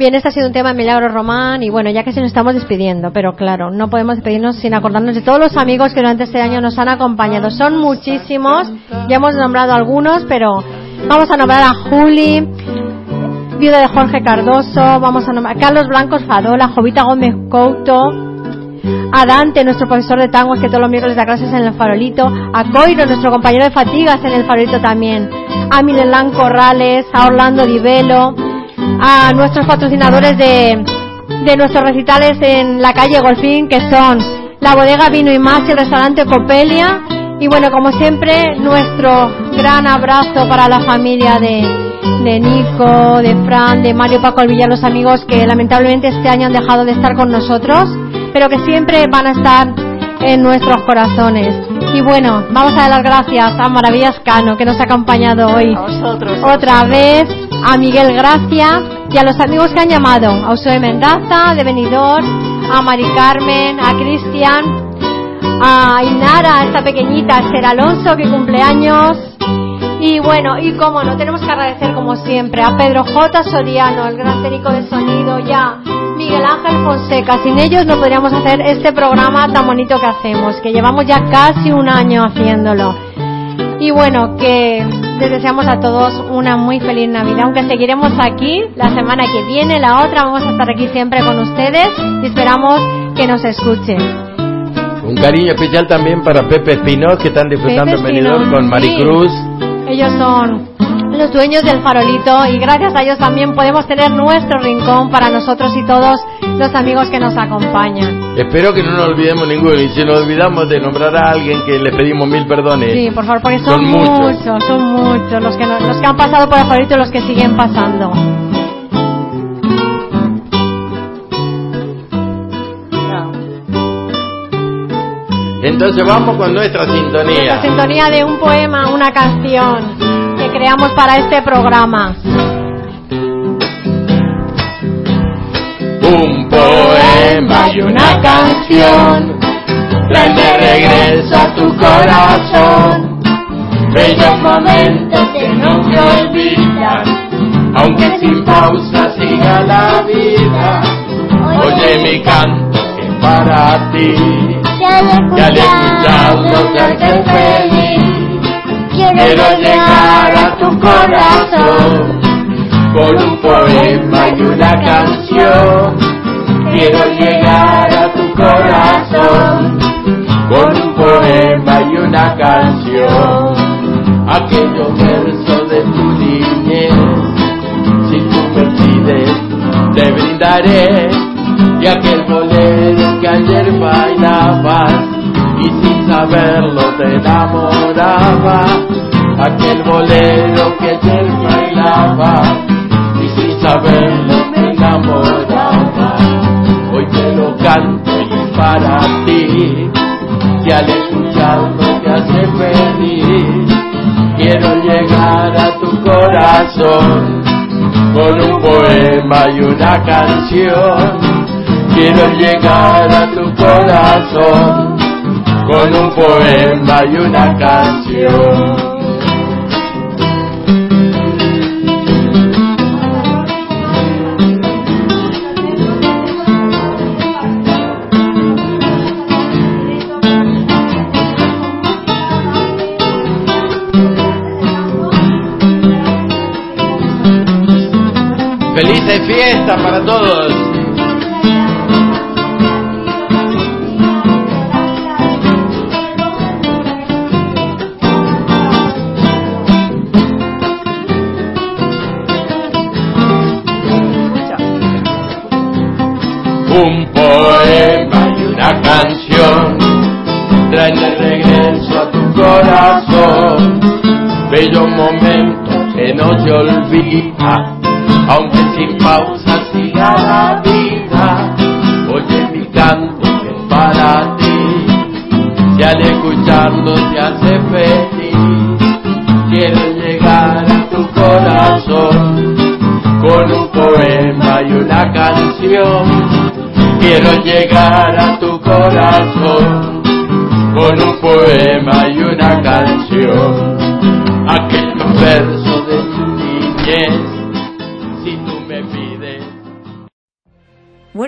Bien, este ha sido un tema de Milagro Román y bueno, ya que se nos estamos despidiendo, pero claro, no podemos despedirnos sin acordarnos de todos los amigos que durante este año nos han acompañado. Son muchísimos, ya hemos nombrado algunos, pero vamos a nombrar a Juli, viuda de Jorge Cardoso, vamos a nombrar a Carlos Blancos Fadola, Jovita Gómez Couto, a Dante, nuestro profesor de tangos que todos los miércoles da clases en el farolito, a Coiro, nuestro compañero de fatigas en el farolito también, a Milelán Corrales, a Orlando Divelo, a nuestros patrocinadores de, de nuestros recitales en la calle Golfín, que son la bodega Vino y Más y el restaurante Copelia. Y bueno, como siempre, nuestro gran abrazo para la familia de, de Nico, de Fran, de Mario Paco Villar, los amigos que lamentablemente este año han dejado de estar con nosotros, pero que siempre van a estar en nuestros corazones. Y bueno, vamos a dar las gracias a Maravillas Cano, que nos ha acompañado hoy otra vez, a Miguel Gracia y a los amigos que han llamado, a Usoe Mendaza, de Benidorm, a Mari Carmen, a Cristian, a Inara, esta pequeñita, a Esther Alonso, que cumple años. Y bueno, y como no, tenemos que agradecer como siempre a Pedro J. Soriano, el gran técnico de sonido, ya Miguel Ángel Fonseca. Sin ellos no podríamos hacer este programa tan bonito que hacemos, que llevamos ya casi un año haciéndolo. Y bueno, que les deseamos a todos una muy feliz Navidad, aunque seguiremos aquí la semana que viene, la otra, vamos a estar aquí siempre con ustedes y esperamos que nos escuchen. Un cariño especial también para Pepe Espinoz, que están disfrutando en Benidorm con Maricruz. Ellos son los dueños del farolito y gracias a ellos también podemos tener nuestro rincón para nosotros y todos los amigos que nos acompañan. Espero que no nos olvidemos ninguno. Y si nos olvidamos de nombrar a alguien, que le pedimos mil perdones. Sí, por favor, porque son, Son muchos. muchos, son muchos los que, no- los que han pasado por el farolito y los que siguen pasando. Entonces vamos con nuestra La sintonía. sintonía de un poema, una canción que creamos para este programa. Un poema y una canción traen de regreso a tu corazón bellos momentos que no se olvidan, aunque sin pausa siga la vida. Oye mi canto que es para ti, y al escucharlo te hace feliz. Quiero llegar a tu corazón con un poema y una canción. Quiero llegar a tu corazón con un poema y una canción. Aquellos versos de tu niñez, si tú me pides, te brindaré. Y aquel bolero que ayer bailabas y sin saberlo te enamoraba. Aquel bolero que ayer bailabas y sin saberlo me enamoraba. Hoy te lo canto y para ti, y al escucharlo te hace feliz. Quiero llegar a tu corazón con un poema y una canción. Quiero llegar a tu corazón con un poema y una canción. Felices fiestas para todos. Olvida, aunque sin pausa siga la vida. Oye mi canto es para ti, si al escucharlo te hace feliz. Quiero llegar a tu corazón con un poema y una canción. Quiero llegar a tu corazón con un poema y una canción. Aquellos versos